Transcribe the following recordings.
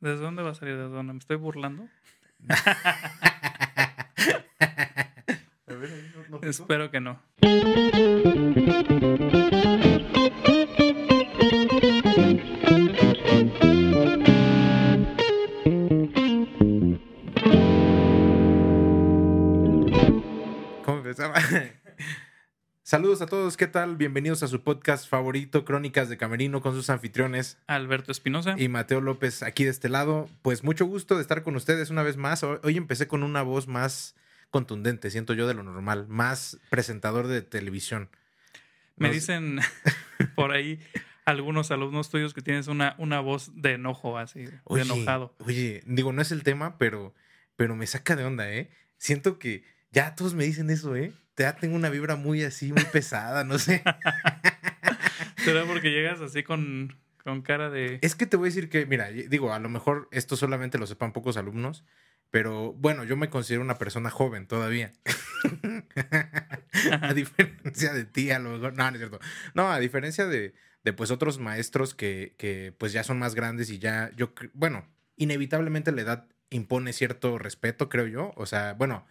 ¿Desde dónde va a salir? ¿Desde dónde? ¿Me estoy burlando? Espero que no. Saludos a todos, ¿qué tal? Bienvenidos a su podcast favorito, Crónicas de Camerino, con sus anfitriones Alberto Espinosa. y Mateo López aquí de este lado. Pues mucho gusto de estar con ustedes una vez más. Hoy empecé con una voz más contundente, siento yo, de lo normal, más presentador de televisión. Me dicen por ahí algunos alumnos tuyos que tienes una, una voz de enojo, así, de enojado. Oye, digo, no es el tema, pero, pero me saca de onda, ¿eh? Siento que ya todos me dicen eso, ¿eh? Ya tengo una vibra muy así, muy pesada, no sé. ¿Será porque llegas así con, con cara de... Es que te voy a decir que, mira, digo, a lo mejor esto solamente lo sepan pocos alumnos, pero bueno, yo me considero una persona joven todavía. a diferencia de ti, a lo mejor. No, no es cierto. No, a diferencia de, de pues otros maestros que, que pues ya son más grandes y ya, yo, bueno, inevitablemente la edad impone cierto respeto, creo yo. O sea, bueno,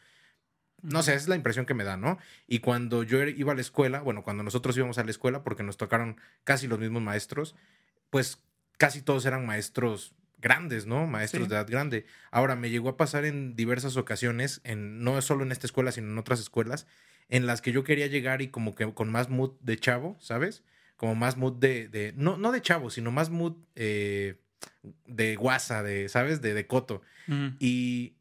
no sé, esa es la impresión que me da, ¿no? Y cuando yo er- iba a la escuela, bueno, cuando nosotros íbamos a la escuela, porque nos tocaron casi los mismos maestros, pues casi todos eran maestros grandes, ¿no? Maestros Sí. de edad grande. Ahora, me llegó a pasar en diversas ocasiones, en, no solo en esta escuela, sino en otras escuelas, en las que yo quería llegar y como que con más mood de chavo, ¿sabes? Como más mood de, de no, no de chavo, sino más mood eh, de guasa, de, ¿sabes? De, de coto y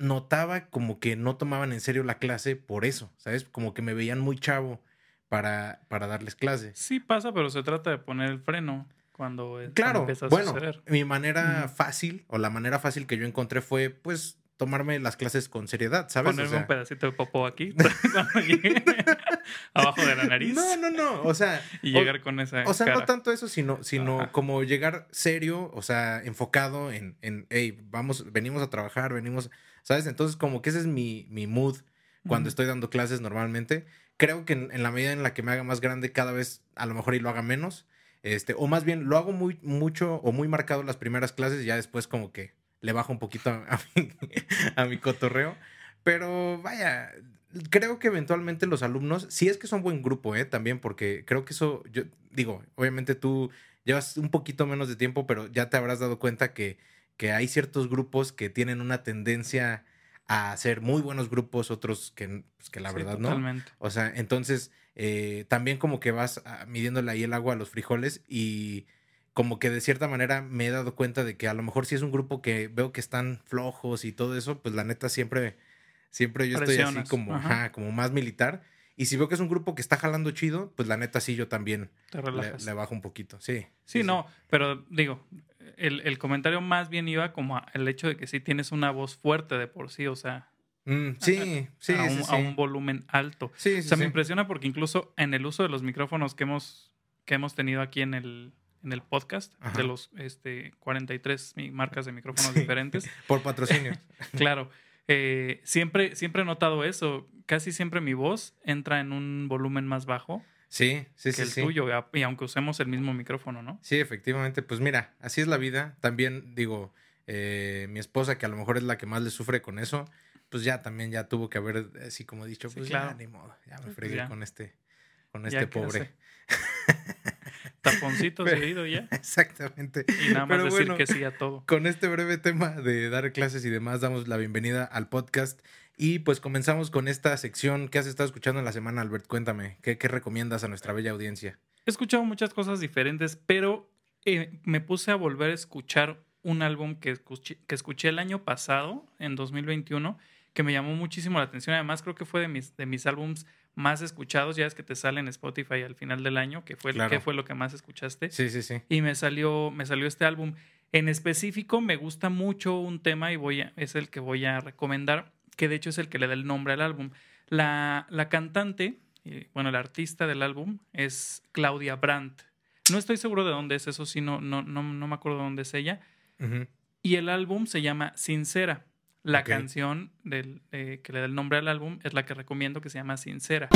notaba como que no tomaban en serio la clase por eso, ¿sabes? Como que me veían muy chavo para, para darles clase. Sí pasa, pero se trata de poner el freno cuando, cuando Claro, empieza a bueno, suceder. mi manera fácil o la manera fácil que yo encontré fue pues tomarme las clases con seriedad, ¿sabes? O Ponerme sea, un pedacito de popó aquí, abajo de la nariz, no, no, no, o sea, y o- llegar con esa O sea, cara. no tanto eso, sino, sino Ajá. como llegar serio, o sea, enfocado en, en, hey, vamos, venimos a trabajar, venimos, ¿sabes? Entonces, como que ese es mi, mi mood cuando Ujú. estoy dando clases normalmente. Creo que en, en la medida en la que me haga más grande, cada vez a lo mejor y lo haga menos. Este, o más bien, lo hago muy, mucho o muy marcado las primeras clases y ya después como que le bajo un poquito a, a mi, a mi cotorreo. Pero vaya, creo que eventualmente los alumnos, si es que son buen grupo, ¿eh? También, porque creo que eso, yo digo, obviamente tú llevas un poquito menos de tiempo, pero ya te habrás dado cuenta que, que hay ciertos grupos que tienen una tendencia a ser muy buenos grupos, otros que, pues, que la Sí, verdad no. totalmente. O sea, entonces eh, también como que vas ah, midiéndole ahí el agua a los frijoles y como que de cierta manera me he dado cuenta de que a lo mejor si es un grupo que veo que están flojos y todo eso, pues la neta siempre, siempre yo estoy así como, ajá. ajá, como más militar. Y si veo que es un grupo que está jalando chido, pues la neta sí yo también Te le, le bajo un poquito, sí. Sí, no, pero digo, el, el comentario más bien iba como a- el hecho de que sí tienes una voz fuerte de por sí, o sea, Mm, sí, sí, a, sí, un, sí. a un volumen alto. Sí, O sea, me impresiona porque incluso en el uso de los micrófonos que hemos, que hemos tenido aquí en el, en el podcast, Ajá. de los este, 43 mi- marcas de micrófonos diferentes, Por patrocinio. claro, eh, siempre, siempre he notado eso. Casi siempre mi voz entra en un volumen más bajo Sí, sí, que sí. el sí. tuyo, y aunque usemos el mismo micrófono, ¿no? Sí, efectivamente. Pues mira, así es la vida. También digo, eh, mi esposa, que a lo mejor es la que más le sufre con eso, pues ya también ya tuvo que haber, así como dicho, Sí, pues claro. ya ni modo, ya me Pues fregué ya. con este, con este ¿qué pobre. Taponcito Pero- seguido ya. Exactamente. Y nada más Pero decir bueno, que sí a todo. Con este breve tema de dar clases y demás, damos la bienvenida al podcast. Y pues comenzamos con esta sección que has estado escuchando en la semana, Albert. Cuéntame, ¿qué, qué recomiendas a nuestra bella audiencia? He escuchado muchas cosas diferentes, pero eh, me puse a volver a escuchar un álbum que escuché, que escuché el año pasado, en 2021, que me llamó muchísimo la atención. Además, creo que fue de mis, de mis álbums más escuchados. Ya es que te sale en Spotify al final del año, que fue, Claro. que fue lo que más escuchaste. Sí, sí, sí. Y me salió, me salió este álbum. En específico, me gusta mucho un tema y voy a- es el que voy a recomendar, que de hecho es el que le da el nombre al álbum. La, la cantante, eh, bueno, la artista del álbum es Claudia Brandt. No estoy seguro de dónde es, eso sí, no, no, no, no me acuerdo de dónde es ella. Y el álbum se llama Sincera. La canción del, eh, que le da el nombre al álbum es la que recomiendo, que se llama Sincera.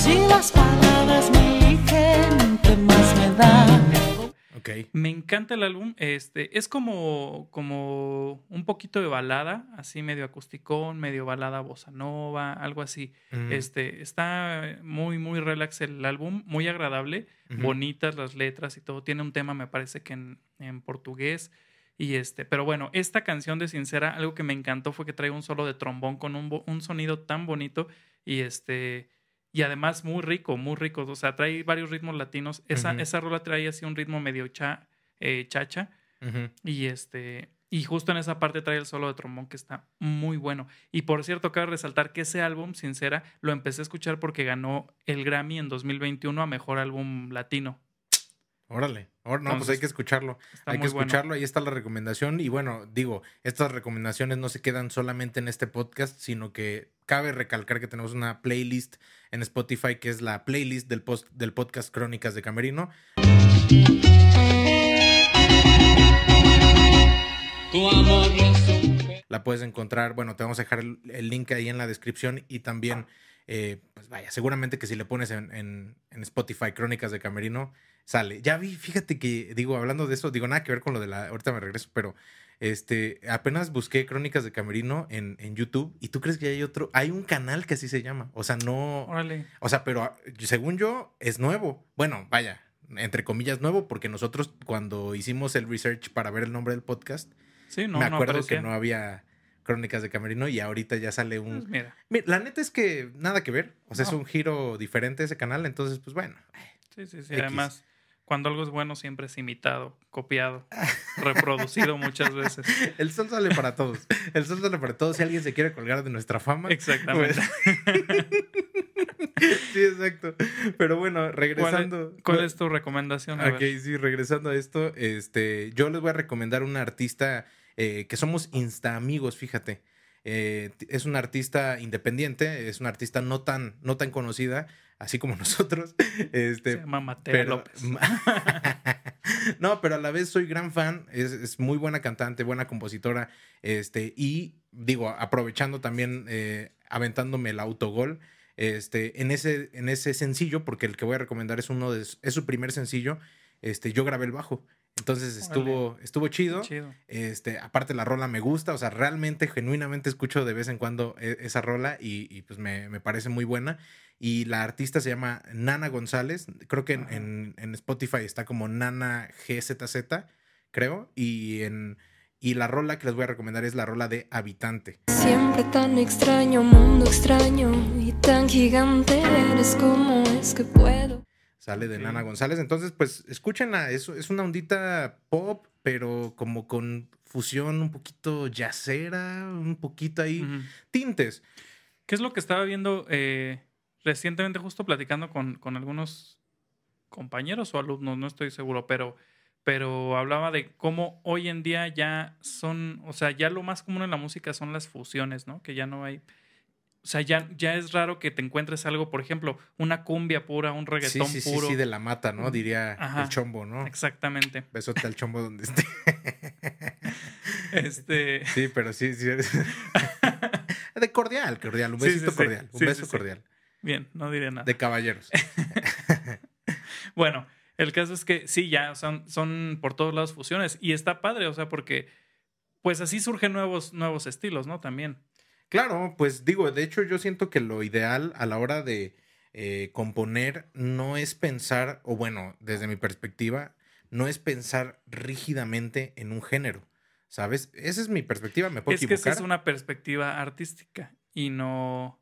Si las palabras me dicen que más me da. Ok. Me encanta el álbum. Este, es como, como un poquito de balada, así medio acusticón, medio balada bossa nova, algo así. Mm, Este, está muy, muy relax el álbum, muy agradable, bonitas las letras y todo. Tiene un tema, me parece que en, en portugués. Y este, pero bueno, esta canción de Sincera, algo que me encantó fue que trae un solo de trombón con un, un sonido tan bonito y este, y además muy rico, muy rico. O sea, trae varios ritmos latinos. Esa, esa rola trae así un ritmo medio cha, eh, chacha. Y este. Y justo en esa parte trae el solo de trombón que está muy bueno. Y por cierto, cabe resaltar que ese álbum, Sincera, lo empecé a escuchar porque ganó el Grammy en 2021 a Mejor Álbum Latino. Órale. Ahora no, pues hay que escucharlo. Hay que bueno. escucharlo, ahí está la recomendación. Y bueno, digo, estas recomendaciones no se quedan solamente en este podcast, sino que cabe recalcar que tenemos una playlist en Spotify que es la playlist del, post, del podcast Crónicas de Camerino. Tu amor resume. La puedes encontrar, bueno, te vamos a dejar el, el link ahí en la descripción y también, eh, pues vaya, seguramente que si le pones en, en- en Spotify Crónicas de Camerino, sale. Ya vi, fíjate que, digo, hablando de eso, digo, nada que ver con lo de la, ahorita me regreso, pero este, apenas busqué Crónicas de Camerino en, en YouTube y tú crees que hay otro, hay un canal que así se llama, o sea, no, Órale. o sea, pero ah, según yo es nuevo. Bueno, vaya, entre comillas nuevo, porque nosotros cuando hicimos el research para ver el nombre del podcast, Sí, no, me acuerdo que no había crónicas de Camerino y ahorita ya sale Pues un... mira, Mira, la neta es que nada que ver, o sea, es un giro diferente ese canal, entonces pues bueno, sí, sí, sí. X. Además, cuando algo es bueno siempre es imitado, copiado, reproducido muchas veces. el sol sale para todos, el sol sale para todos, si alguien se quiere colgar de nuestra fama. Exactamente. sí, exacto. Pero bueno, ¿Cuál, regresando... es, cuál es tu recomendación? A Ok, ver. sí, regresando a esto, este, yo les voy a recomendar una artista eh, que somos insta amigos, fíjate. Eh, es una artista independiente, es una artista no tan, no tan conocida, así como nosotros. Este, Se llama Mateo pero, López. no, pero a la vez soy gran fan, es, es muy buena cantante, buena compositora, este, y digo, aprovechando también, eh, aventándome el autogol, este, en ese, en ese sencillo, porque el que voy a recomendar es uno de, es su primer sencillo, este, yo grabé el bajo. Entonces estuvo, estuvo chido. Chido. Este, aparte la rola me gusta, o sea, realmente, genuinamente escucho de vez en cuando e- esa rola y, y, pues me, me parece muy buena. Y la artista se llama Nana González, creo que en, en- en Spotify está como Nana GZZ, creo, y, en, y la rola que les voy a recomendar es la rola de Habitante. Siempre tan extraño, mundo extraño y tan gigante eres como es que puedo. Sale de. Nana González. Entonces, pues escúchenla. Es, es una ondita pop, pero como con fusión un poquito jazzera, un poquito ahí. Tintes. ¿Qué es lo que estaba viendo eh, recientemente, justo platicando con, con algunos compañeros o alumnos, no estoy seguro, pero, pero hablaba de cómo hoy en día ya son, o sea, ya lo más común en la música son las fusiones, ¿no? Que ya no hay, o sea, ya, ya es raro que te encuentres algo, por ejemplo, una cumbia pura, un Sí, reggaetón sí, sí, puro. sí, de la mata, ¿no? Diría Ajá. el chombo, ¿no? Exactamente. Besote al chombo donde esté. Este, Sí, pero sí, sí. De cordial, cordial. Un Sí, besito sí, sí. cordial. Un Sí, beso sí, sí. cordial. Bien, no diré nada. De caballeros. Bueno, el caso es que sí, ya son, son por todos lados fusiones y está padre, o sea, porque pues así surgen nuevos, nuevos estilos, ¿no? También. Claro, pues digo, de hecho yo siento que lo ideal a la hora de eh, componer no es pensar, o bueno, desde mi perspectiva, no es pensar rígidamente en un género, ¿sabes? Esa es mi perspectiva, me puedo Es que esa equivocar. es una perspectiva artística y no,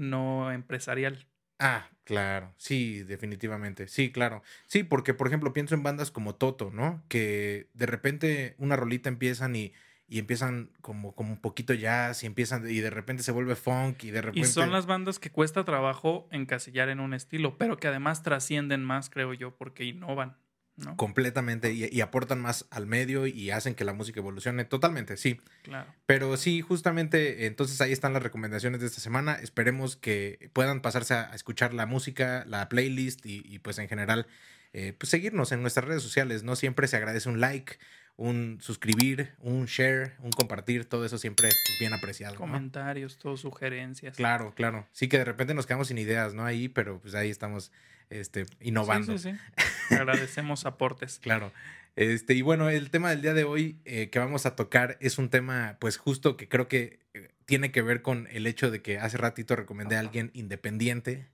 no empresarial. Ah, claro, sí, definitivamente, sí, claro. Sí, porque por ejemplo pienso en bandas como Toto, ¿no? Que de repente una rolita empiezan y, y empiezan como, como un poquito jazz y empiezan y de repente se vuelve funk y de Y repente... son las bandas que cuesta trabajo encasillar en un estilo, pero que además trascienden más, creo yo, porque innovan, ¿no? completamente y, y aportan más al medio y hacen que la música evolucione totalmente, sí. Claro. Pero sí, justamente, entonces ahí están las recomendaciones de esta semana. Esperemos que puedan pasarse a, a escuchar la música, la playlist y, y, pues en general, eh, pues seguirnos en nuestras redes sociales. No siempre se agradece un like, un suscribir, un share, un compartir, todo eso siempre es bien apreciado. ¿no? Comentarios, todos sugerencias. Claro, claro. Sí que de repente nos quedamos sin ideas, ¿no? Ahí, pero pues ahí estamos este, innovando. Sí, sí, sí. Agradecemos aportes. Claro. Este, y bueno, el tema del día de hoy eh, que vamos a tocar es un tema, pues justo que creo que eh, tiene que ver con el hecho de que hace ratito recomendé a alguien independiente.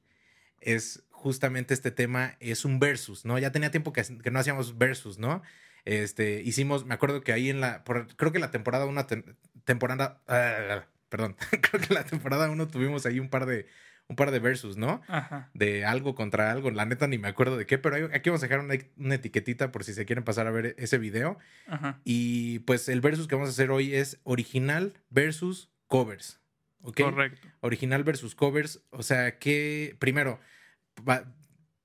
Es justamente este tema, es un versus, ¿no? Ya tenía tiempo que, que no hacíamos versus, ¿no? Este, hicimos, me acuerdo que ahí en la, por- creo que la temporada una temporada, ah, perdón, creo que la temporada uno tuvimos ahí un par de, un par de versus, ¿no? Ajá. de algo contra algo. La neta ni me acuerdo de qué, pero aquí vamos a dejar una, una etiquetita por si se quieren pasar a ver ese video. Ajá. Y pues el versus que vamos a hacer hoy es original versus covers. ¿Ok? Correcto. Original versus covers. O sea, que primero va-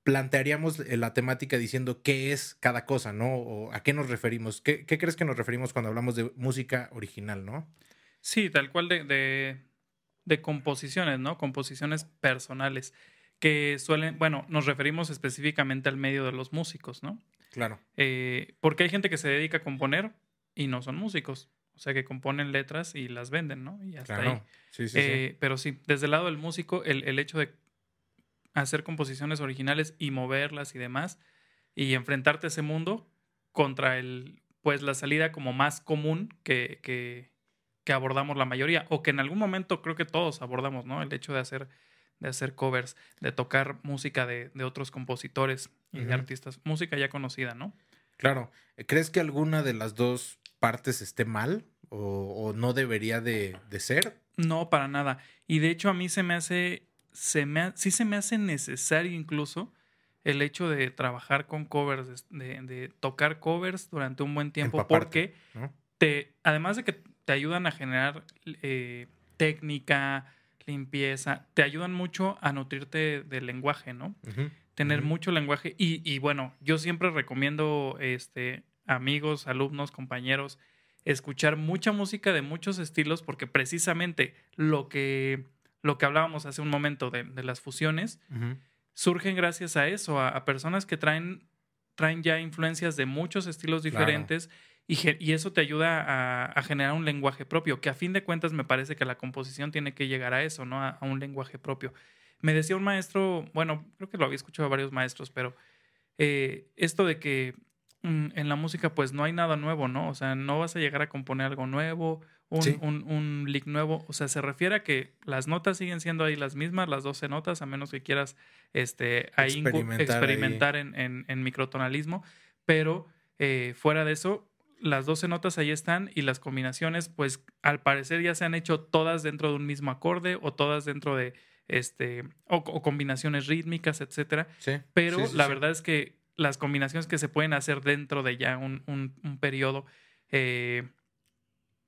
plantearíamos la temática diciendo qué es cada cosa, ¿no? O a qué nos referimos. ¿Qué, qué crees que nos referimos cuando hablamos de música original, no? Sí, tal cual de, de, de composiciones, ¿no? Composiciones personales que suelen, bueno, nos referimos específicamente al medio de los músicos, ¿no? Claro. Eh, porque hay gente que se dedica a componer y no son músicos, o sea, que componen letras y las venden, ¿no? Y hasta Claro. ahí. Sí, sí, Eh, Pero sí, desde el lado del músico, el, el hecho de hacer composiciones originales y moverlas y demás, y enfrentarte a ese mundo contra el, pues la salida como más común que, que, que abordamos la mayoría, o que en algún momento creo que todos abordamos, ¿no? El hecho de hacer, de hacer covers, de tocar música de, de otros compositores y de artistas, música ya conocida, ¿no? Claro. ¿Crees que alguna de las dos partes esté mal o, o no debería de, de ser? No, para nada. Y de hecho a mí se me hace, se me sí se me hace necesario incluso el hecho de trabajar con covers, de, de tocar covers durante un buen tiempo, Empaparte. porque ¿no? te, además de que te ayudan a generar eh, técnica, limpieza, te ayudan mucho a nutrirte del lenguaje, ¿no? Tener mucho lenguaje y, y bueno, yo siempre recomiendo este amigos, alumnos, compañeros escuchar mucha música de muchos estilos porque precisamente lo que lo que hablábamos hace un momento de, de las fusiones surgen gracias a eso, a, a personas que traen traen ya influencias de muchos estilos Claro. Y, eso te ayuda a, a generar un lenguaje propio, que a fin de cuentas me parece que la composición tiene que llegar a eso, ¿no? A, a un lenguaje propio. Me decía un maestro, bueno, creo que lo había escuchado a varios maestros, pero eh, esto de que mm, en la música pues no hay nada nuevo, ¿no? O sea, no vas a llegar a componer algo nuevo, un, Sí. un, un lick nuevo. O sea, se refiere a que las notas siguen siendo ahí las mismas, las 12 notas, a menos que quieras este, ahí Experimentar ahí. experimentar en, en- en microtonalismo. Pero eh, fuera de eso, las 12 notas ahí están y las combinaciones, pues al parecer ya se han hecho todas dentro de un mismo acorde o todas dentro de este o, o combinaciones rítmicas, etcétera. Sí. Pero Sí, sí, la sí. verdad es que las combinaciones que se pueden hacer dentro de ya un, un- un periodo eh,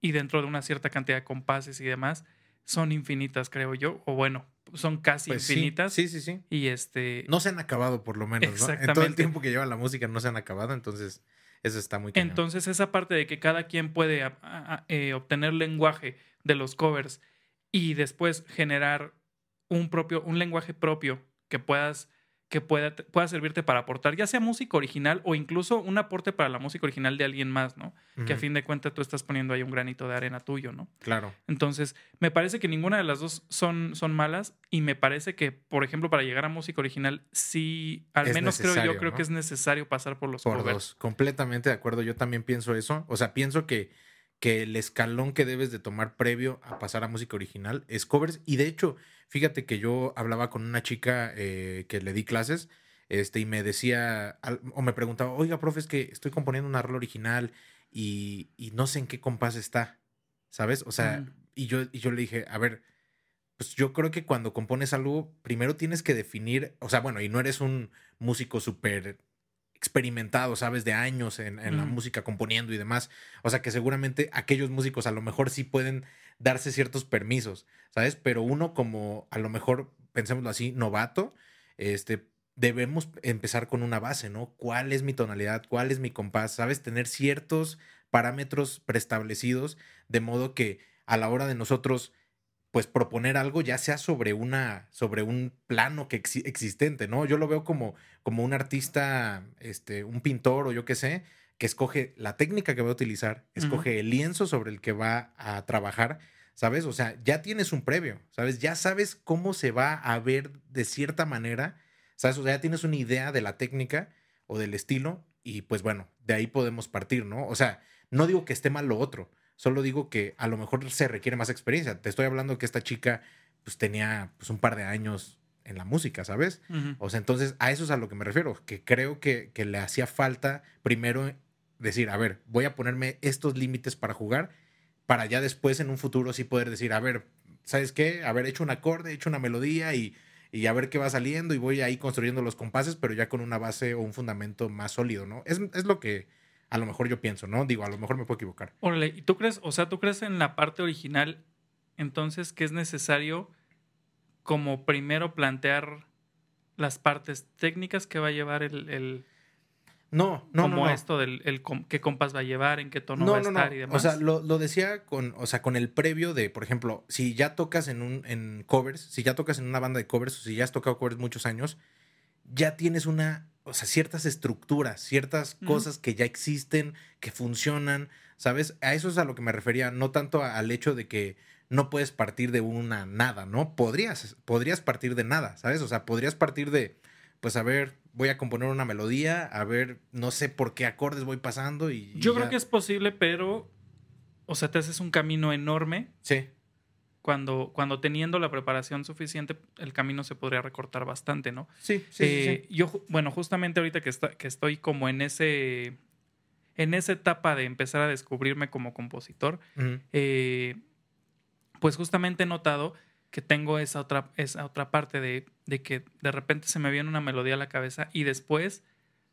y dentro de una cierta cantidad de compases y demás son infinitas, creo yo. O bueno, son casi Pues sí, infinitas. Sí, sí, sí. Y este. No se han acabado, por lo menos, ¿no? En todo el tiempo que lleva la música no se han acabado, entonces eso está muy cañón. Entonces, esa parte de que cada quien puede eh, obtener lenguaje de los covers y después generar un propio, un lenguaje propio que puedas, que pueda, pueda servirte para aportar, ya sea música original o incluso un aporte para la música original de alguien más, ¿no? Que a fin de cuentas tú estás poniendo ahí un granito de arena tuyo, ¿no? Claro. Entonces, me parece que ninguna de las dos son, son malas y me parece que, por ejemplo, para llegar a música original, sí, al Es menos creo yo, creo ¿no? que es necesario pasar por los Por covers. dos. Completamente de acuerdo. Yo también pienso eso. O sea, pienso que, que el escalón que debes de tomar previo a pasar a música original es covers. Y de hecho, fíjate que yo hablaba con una chica eh, que le di clases. Este, y me decía, o me preguntaba, oiga, profe, es que estoy componiendo una rola original y, y no sé en qué compás está, ¿sabes? O sea, Mm. y, yo, y yo le dije, a ver, pues yo creo que cuando compones algo, primero tienes que definir, o sea, bueno, y no eres un músico súper experimentado, sabes, de años en, en la música componiendo y demás. O sea, que seguramente aquellos músicos a lo mejor sí pueden darse ciertos permisos, ¿sabes? Pero uno como, a lo mejor, pensémoslo así, novato, este, debemos empezar con una base, ¿no? ¿Cuál es mi tonalidad? ¿Cuál es mi compás? ¿Sabes? Tener ciertos parámetros preestablecidos de modo que a la hora de nosotros pues proponer algo ya sea sobre una sobre un plano que exi- existente, ¿no? Yo lo veo como como un artista este un pintor o yo qué sé, que escoge la técnica que va a utilizar, escoge el lienzo sobre el que va a trabajar, ¿sabes? O sea, ya tienes un previo, ¿sabes? Ya sabes cómo se va a ver de cierta manera, ¿sabes? O sea, ya tienes una idea de la técnica o del estilo y pues bueno, de ahí podemos partir, ¿no? O sea, no digo que esté mal lo otro, solo digo que a lo mejor se requiere más experiencia. Te estoy hablando que esta chica pues tenía pues un par de años en la música, ¿sabes? O sea, entonces a eso es a lo que me refiero, que creo que, que le hacía falta primero decir, a ver, voy a ponerme estos límites para jugar, para ya después en un futuro sí poder decir, a ver, ¿sabes qué? Haber hecho un acorde, hecho una melodía y, y a ver qué va saliendo y voy ahí construyendo los compases, pero ya con una base o un fundamento más sólido, ¿no? Es, es lo que a lo mejor yo pienso, ¿no? Digo, a lo mejor me puedo equivocar. Órale, ¿y tú crees, o sea, tú crees en la parte original, entonces que es necesario como primero plantear las partes técnicas que va a llevar el, el- No, no, como no. no. esto del el qué compás va a llevar, en qué tono No, va a estar y demás? O sea, lo, lo decía con, o sea, con el previo de, por ejemplo, si ya tocas en un en covers, si ya tocas en una banda de covers, o si ya has tocado covers muchos años, ya tienes una, o sea, ciertas estructuras, ciertas cosas que ya existen, que funcionan, ¿sabes? A eso es a lo que me refería, no tanto a- al hecho de que no puedes partir de una nada, ¿no? Podrías, podrías partir de nada, ¿sabes? O sea, podrías partir de, pues a ver, voy a componer una melodía, a ver, no sé por qué acordes voy pasando y... y Yo creo ya. que es posible, pero, o sea, te haces un camino enorme Sí. cuando, cuando teniendo la preparación suficiente, el camino se podría recortar bastante, ¿no? Sí, sí, sí, Eh, Yo, bueno, justamente ahorita que, está- que estoy como en ese, en esa etapa de empezar a descubrirme como compositor, eh, pues justamente he notado que tengo esa otra, esa otra parte de, de que de repente se me viene una melodía a la cabeza y después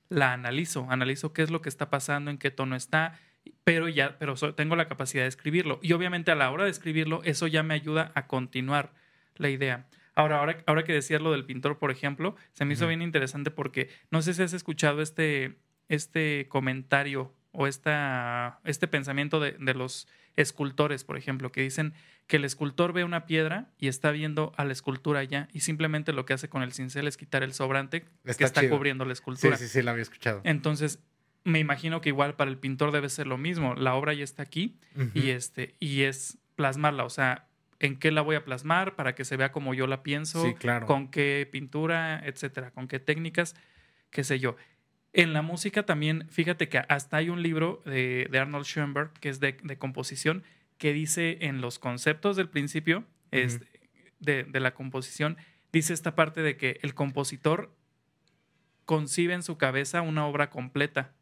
la analizo, analizo qué es lo que está pasando, en qué tono está, pero ya, pero tengo la capacidad de escribirlo. Y obviamente a la hora de escribirlo, eso ya me ayuda a continuar la idea. Ahora, ahora, ahora que decías lo del pintor, por ejemplo, se me hizo bien interesante porque no sé si has escuchado este, este comentario o esta, este pensamiento de, de los escultores, por ejemplo, que dicen que el escultor ve una piedra y está viendo a la escultura ya y simplemente lo que hace con el cincel es quitar el sobrante que Está chido. cubriendo la Sí, escultura. sí, sí, la había escuchado. Entonces, me imagino que igual para el pintor debe ser lo mismo. La obra ya está aquí y este y es plasmarla, o sea, en qué la voy a plasmar para que se vea como yo la pienso, Sí, claro. con qué pintura, etcétera, con qué técnicas, qué sé yo. En la música también, fíjate que hasta hay un libro de, de Arnold Schoenberg que es de, de composición que dice en los conceptos del principio es de, de la composición, dice esta parte de que el compositor concibe en su cabeza una obra completa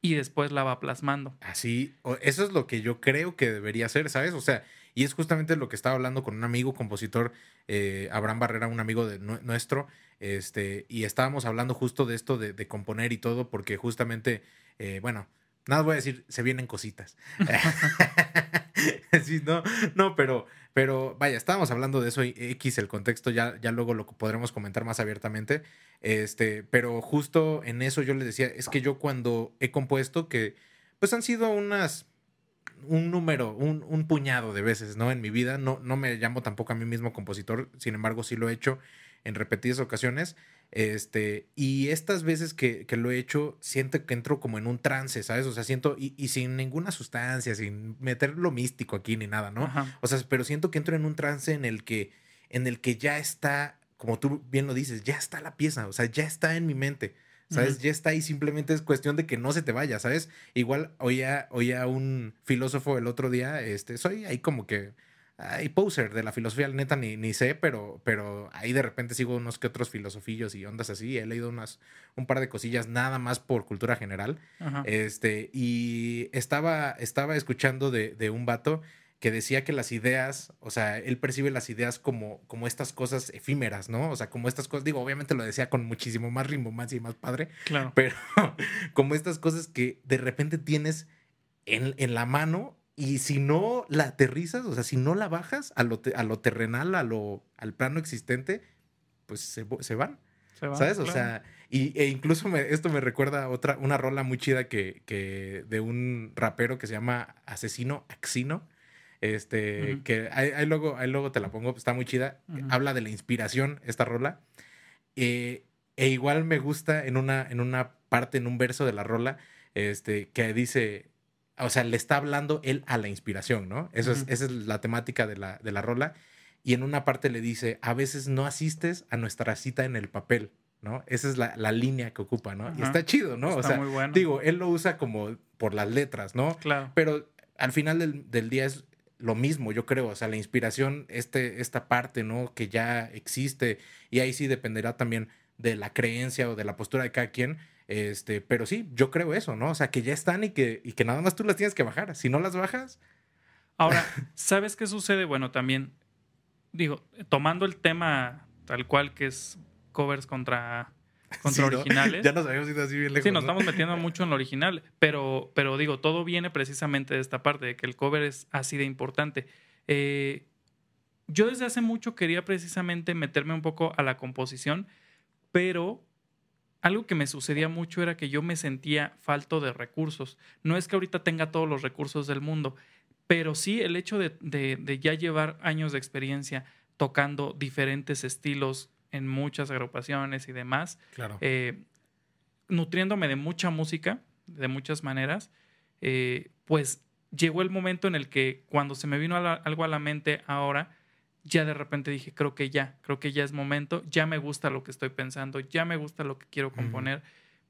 y después la va plasmando. Así, eso es lo que yo creo que debería ser, ¿sabes? O sea, y es justamente lo que estaba hablando con un amigo compositor, eh, Abraham Barrera, un amigo de nue- nuestro, este, y estábamos hablando justo de esto de, de componer y todo, porque justamente, eh, bueno, nada voy a decir, se vienen cositas. sí, no, no, pero, pero vaya, estábamos hablando de eso y X, el contexto, ya, ya luego lo podremos comentar más abiertamente. Este, pero justo en eso yo les decía, es que yo cuando he compuesto, que pues han sido unas, un número, un, un puñado de veces, ¿no? En mi vida, no, no me llamo tampoco a mí mismo compositor, sin embargo sí lo he hecho en repetidas ocasiones. Este, y estas veces que, que lo he hecho, siento que entro como en un trance, ¿sabes? O sea, siento, y, y sin ninguna sustancia, sin meter lo místico aquí ni nada, ¿no? Ajá. O sea, pero siento que entro en un trance en el que, en el que ya está, como tú bien lo dices, ya está la pieza, o sea, ya está en mi mente, ¿sabes? Ya está ahí, simplemente es cuestión de que no se te vaya, ¿sabes? Igual oía, oía un filósofo el otro día, este, soy ahí como que, ay, poser de la filosofía, la neta ni, ni sé, pero, pero ahí de repente sigo unos que otros filosofillos y ondas así, he leído unas, un par de cosillas nada más por cultura general. Ajá. Este, y estaba, estaba escuchando de, de un vato que decía que las ideas, o sea, él percibe las ideas como, como estas cosas efímeras, ¿no? O sea, como estas cosas, digo, obviamente lo decía con muchísimo más rimbomancia y más padre, Claro. pero como estas cosas que de repente tienes en, en la mano y si no la aterrizas, o sea, si no la bajas a lo, te- a lo terrenal, a lo, al plano existente, pues se, se van. Se va, ¿Sabes? O sea, y, e incluso me- esto me recuerda a otra, una rola muy chida que, que de un rapero que se llama Asesino Axino. Este, que ahí, ahí luego, ahí luego te la pongo, está muy chida. Habla de la inspiración, esta rola. Eh, e igual me gusta en una, en una parte, en un verso de la rola, este, que dice, o sea, le está hablando él a la inspiración, ¿no? Eso es, esa es la temática de la, de la rola. Y en una parte le dice, a veces no asistes a nuestra cita en el papel, ¿no? Esa es la, la línea que ocupa, ¿no? Y Ajá. está chido, ¿no? o Está sea, muy bueno. digo, él lo usa como por las letras, ¿no? Claro. Pero al final del, del día es lo mismo, yo creo. O sea, la inspiración, este, esta parte, ¿no? Que ya existe. Y ahí sí dependerá también de la creencia o de la postura de cada quien. Este, pero sí, yo creo eso, ¿no? O sea, que ya están y que, y que nada más tú las tienes que bajar. Si no las bajas, Ahora, ¿sabes qué sucede? Bueno, también, digo, tomando el tema tal cual que es covers contra, contra Sí, ¿no? originales. Ya nos habíamos ido así bien lejos. Sí, nos ¿no? estamos metiendo mucho en lo original, pero, pero digo, todo viene precisamente de esta parte, de que el cover es así de importante. Eh, yo desde hace mucho quería precisamente meterme un poco a la composición, pero algo que me sucedía mucho era que yo me sentía falto de recursos. No es que ahorita tenga todos los recursos del mundo, pero sí el hecho de, de- de ya llevar años de experiencia tocando diferentes estilos en muchas agrupaciones y demás, Claro. eh, nutriéndome de mucha música, de muchas maneras, eh, pues llegó el momento en el que cuando se me vino a la- algo a la mente ahora, ya de repente dije, creo que ya, creo que ya es momento, ya me gusta lo que estoy pensando, ya me gusta lo que quiero componer.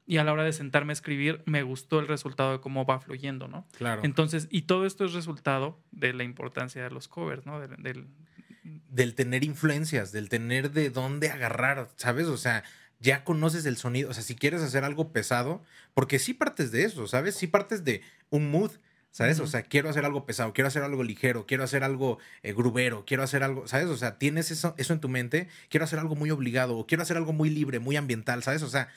Y a la hora de sentarme a escribir, me gustó el resultado de cómo va fluyendo, ¿no? claro. Entonces, y todo esto es resultado de la importancia de los covers, ¿no? Del, del- del tener influencias, del tener de dónde agarrar, ¿sabes? O sea, ya conoces el sonido. O sea, si quieres hacer algo pesado, porque sí partes de eso, ¿sabes? Sí partes de un mood, ¿sabes? O sea, quiero hacer algo pesado, quiero hacer algo ligero, quiero hacer algo eh, grubero, quiero hacer algo, ¿sabes? O sea, tienes eso, eso en tu mente, quiero hacer algo muy obligado, o quiero hacer algo muy libre, muy ambiental, ¿sabes? O sea,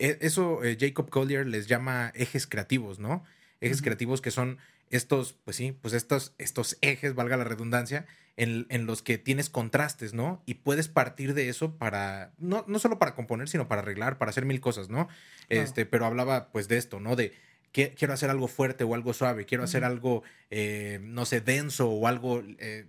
e- eso eh, Jacob Collier les llama ejes creativos, ¿no? Ejes creativos que son estos, pues sí, pues estos, estos ejes, valga la redundancia, en, en los que tienes contrastes, ¿no? Y puedes partir de eso para, no, no solo para componer, sino para arreglar, para hacer mil cosas, ¿no? Claro. Este, pero hablaba pues de esto, ¿no? De quiero hacer algo fuerte o algo suave, quiero hacer algo, eh, no sé, denso o algo eh,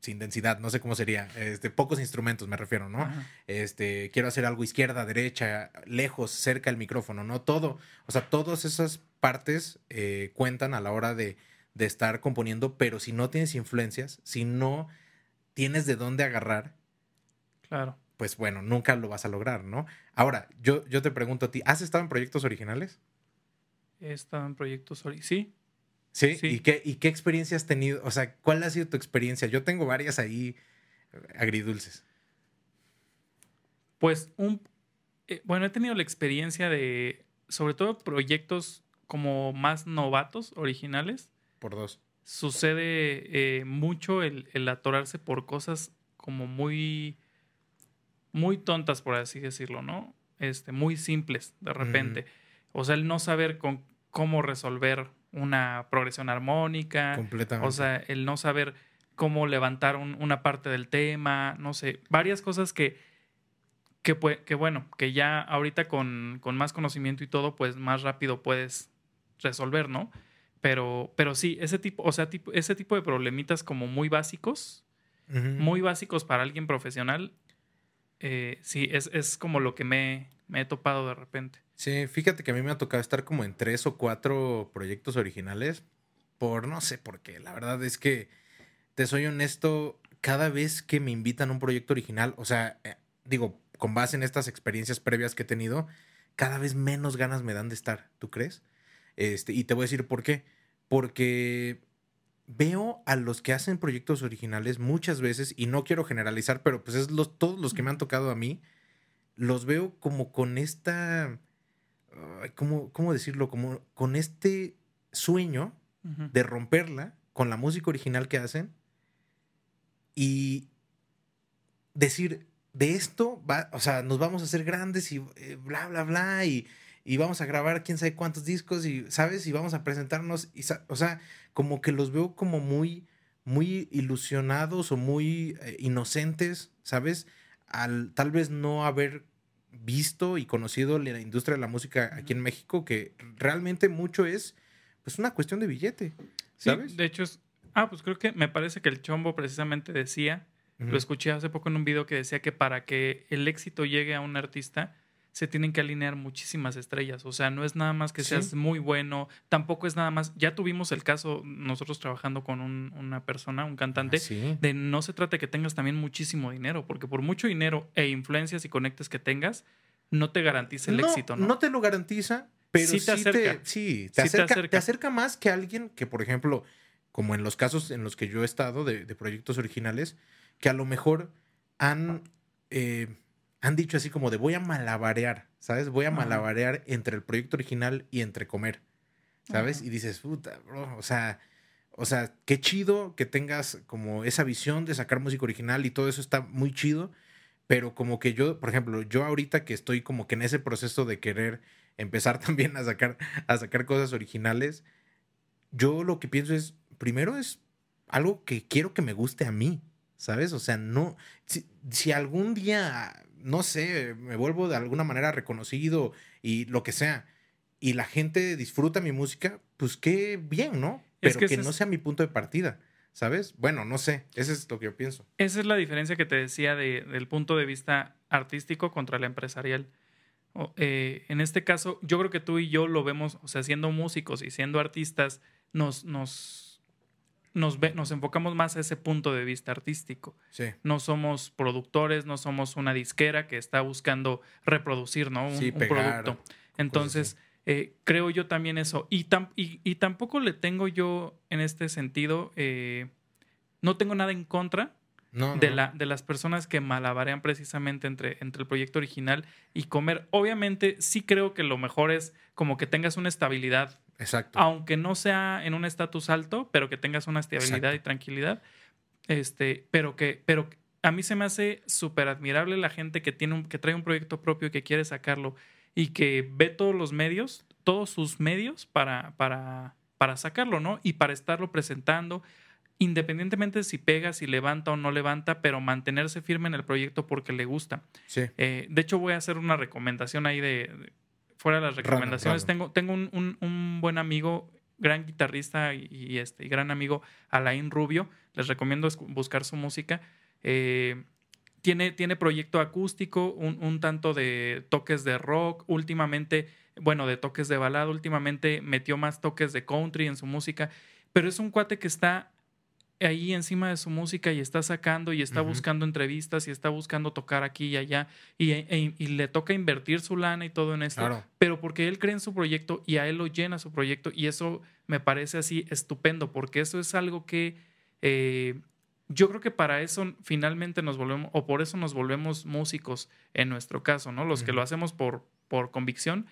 sin densidad, no sé cómo sería, este, pocos instrumentos me refiero, ¿no? Ajá. este, quiero hacer algo izquierda, derecha, lejos, cerca del micrófono, ¿no? Todo, o sea, todas esas partes eh, cuentan a la hora de, de estar componiendo, pero si no tienes influencias, si no tienes de dónde agarrar, Claro. pues bueno, nunca lo vas a lograr, ¿no? Ahora, yo, yo te pregunto a ti, ¿has estado en proyectos originales? He estado en proyectos. ori- Sí, ¿Sí? Sí. ¿Y, qué, ¿Y qué experiencia has tenido? O sea, ¿cuál ha sido tu experiencia? Yo tengo varias ahí eh, agridulces. Pues un eh, bueno, he tenido la experiencia de sobre todo proyectos como más novatos, originales. Por dos. Sucede eh, mucho el, el atorarse por cosas como muy muy tontas, por así decirlo, ¿no? Este, muy simples de repente. O sea, el no saber con cómo resolver una progresión armónica. Completamente. O sea, el no saber cómo levantar un- una parte del tema, no sé, varias cosas que, que, que bueno, que ya ahorita con, con más conocimiento y todo, pues más rápido puedes resolver, ¿no? Pero, pero sí, ese tipo, o sea, tipo, ese tipo de problemitas como muy básicos, muy básicos para alguien profesional, eh, sí, es, es como lo que me, me he topado de repente. Sí, fíjate que a mí me ha tocado estar como en tres o cuatro proyectos originales por no sé por qué. La verdad es que, te soy honesto, cada vez que me invitan a un proyecto original, o sea, eh, digo, con base en estas experiencias previas que he tenido, cada vez menos ganas me dan de estar, ¿tú crees? Este, y te voy a decir por qué. Porque veo a los que hacen proyectos originales muchas veces, y no quiero generalizar, pero pues es los, todos los que me han tocado a mí, los veo como con esta, ¿cómo, cómo decirlo? Como con este sueño de romperla con la música original que hacen y decir, de esto, va, o sea, nos vamos a hacer grandes y eh, bla, bla, bla, y, y vamos a grabar quién sabe cuántos discos, y, ¿sabes? Y vamos a presentarnos, y, o sea, como que los veo como muy, muy ilusionados o muy eh, inocentes, ¿sabes? Al tal vez no haber visto y conocido la industria de la música aquí en México, que realmente mucho es, pues, una cuestión de billete, Sí, ¿sabes? de hecho es... Ah, pues creo que me parece que el Chombo precisamente decía. Lo escuché hace poco en un video que decía que para que el éxito llegue a un artista, se tienen que alinear muchísimas estrellas. O sea, no es nada más que Sí. seas muy bueno, tampoco es nada más. Ya tuvimos el caso, nosotros trabajando con un- una persona, un cantante, Sí. de no se trata que tengas también muchísimo dinero, porque por mucho dinero e influencias y conectes que tengas, no te garantiza el no, éxito, ¿no? te lo garantiza, pero Sí te te, acerca. sí, Sí te, te acerca, te, acerca. acerca más que alguien que, por ejemplo, como en los casos en los que yo he estado de, de proyectos originales, que a lo mejor han, eh, han dicho así como de voy a malabarear, ¿sabes? Voy a malabarear entre el proyecto original y entre comer, ¿sabes? Ajá. Y dices, puta, bro, o sea... O sea, qué chido que tengas como esa visión de sacar música original y todo eso está muy chido, pero como que yo, por ejemplo, yo ahorita que estoy como que en ese proceso de querer empezar también a sacar, a sacar cosas originales, yo lo que pienso es, primero es algo que quiero que me guste a mí, ¿sabes? O sea, no, si, si algún día, no sé, me vuelvo de alguna manera reconocido y lo que sea, y la gente disfruta mi música, pues qué bien, ¿no? Es Pero que no es- sea mi punto de partida, ¿sabes? Bueno, no sé, eso es lo que yo pienso. Esa es la diferencia que te decía de- del punto de vista artístico contra el empresarial. Eh, en este caso, yo creo que tú y yo lo vemos, o sea, siendo músicos y siendo artistas, nos, nos, nos, ve- nos enfocamos más a ese punto de vista artístico. Sí. No somos productores, no somos una disquera que está buscando reproducir ¿no? un, Sí, un pegar, producto. Entonces, eh, creo yo también eso. Y, tam- y, y tampoco le tengo yo en este sentido, eh, no tengo nada en contra No, de, no. la, de las personas que malabarean precisamente entre, entre el proyecto original y comer. Obviamente, sí creo que lo mejor es como que tengas una estabilidad, Exacto. aunque no sea en un estatus alto, pero que tengas una estabilidad Exacto. y tranquilidad. Este, pero que, pero a mí se me hace súper admirable la gente que tiene un, que trae un proyecto propio y que quiere sacarlo y que ve todos los medios, todos sus medios para, para, para sacarlo, ¿no? Y para estarlo presentando, independientemente de si pega, si levanta o no levanta, pero mantenerse firme en el proyecto porque le gusta. Sí. Eh, de hecho, voy a hacer una recomendación ahí de, de- fuera de las recomendaciones. Tengo, tengo un, un- un buen amigo, gran guitarrista y, y este y gran amigo, Alain Rubio. Les recomiendo buscar su música. Eh, tiene, tiene proyecto acústico, un, un tanto de toques de rock. Últimamente, bueno, de toques de balada. Últimamente metió más toques de country en su música. Pero es un cuate que está ahí encima de su música y está sacando y está buscando entrevistas y está buscando tocar aquí y allá y, e- y le toca invertir su lana y todo en esto, Claro. pero porque él cree en su proyecto y a él lo llena su proyecto y eso me parece así estupendo porque eso es algo que eh, yo creo que para eso finalmente nos volvemos o por eso nos volvemos músicos en nuestro caso, ¿no? Los que lo hacemos por por convicción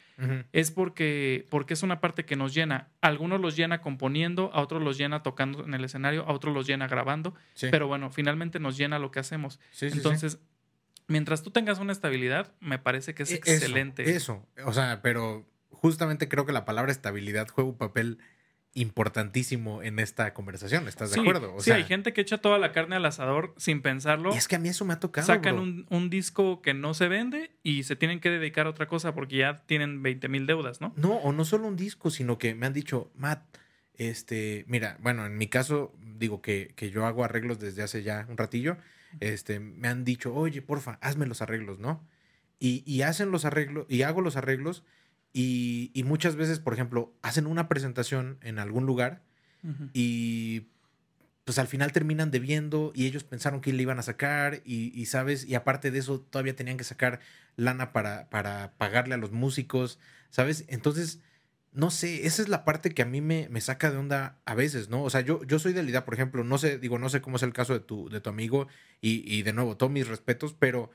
es porque, porque es una parte que nos llena. A algunos los llena componiendo, a otros los llena tocando en el escenario, a otros los llena grabando, Sí. pero bueno, finalmente nos llena lo que hacemos. Sí, sí, sí. Entonces, mientras tú tengas una estabilidad, me parece que es E- excelente. Eso, eso, o sea, pero justamente creo que la palabra estabilidad juega un papel importantísimo en esta conversación. ¿Estás de acuerdo? O sí, sea, hay gente que echa toda la carne al asador sin pensarlo. Y es que a mí eso me ha tocado. sacan un, un disco que no se vende y se tienen que dedicar a otra cosa porque ya tienen 20 mil deudas, ¿no? No, o no solo un disco, sino que me han dicho, Matt, este, mira, bueno, en mi caso, digo que, que yo hago arreglos desde hace ya un ratillo. Este, me han dicho, oye, porfa, hazme los arreglos, ¿no? Y, y hacen los arreglos, y hago los arreglos, y, y muchas veces, por ejemplo, hacen una presentación en algún lugar y pues al final terminan debiendo y ellos pensaron que le iban a sacar y, y, sabes, y aparte de eso todavía tenían que sacar lana para, para pagarle a los músicos, ¿sabes? Entonces, no sé, esa es la parte que a mí me, me saca de onda a veces, ¿no? O sea, yo, yo soy de la idea, por ejemplo, no sé, digo, no sé cómo es el caso de tu, de tu amigo y, y de nuevo, todos mis respetos, pero,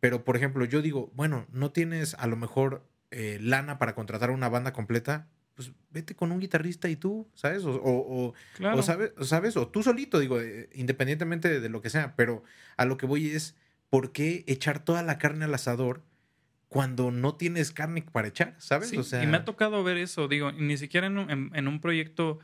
pero, por ejemplo, yo digo, bueno, no tienes a lo mejor eh, lana para contratar una banda completa, pues vete con un guitarrista y tú, ¿sabes? O, o, o, Claro. o sabes, o sabes, o tú solito, digo, eh, independientemente de, de lo que sea, pero a lo que voy es, ¿por qué echar toda la carne al asador cuando no tienes carne para echar, ¿sabes? Sí, o sea, y me ha tocado ver eso, digo, ni siquiera en un, en- en un proyecto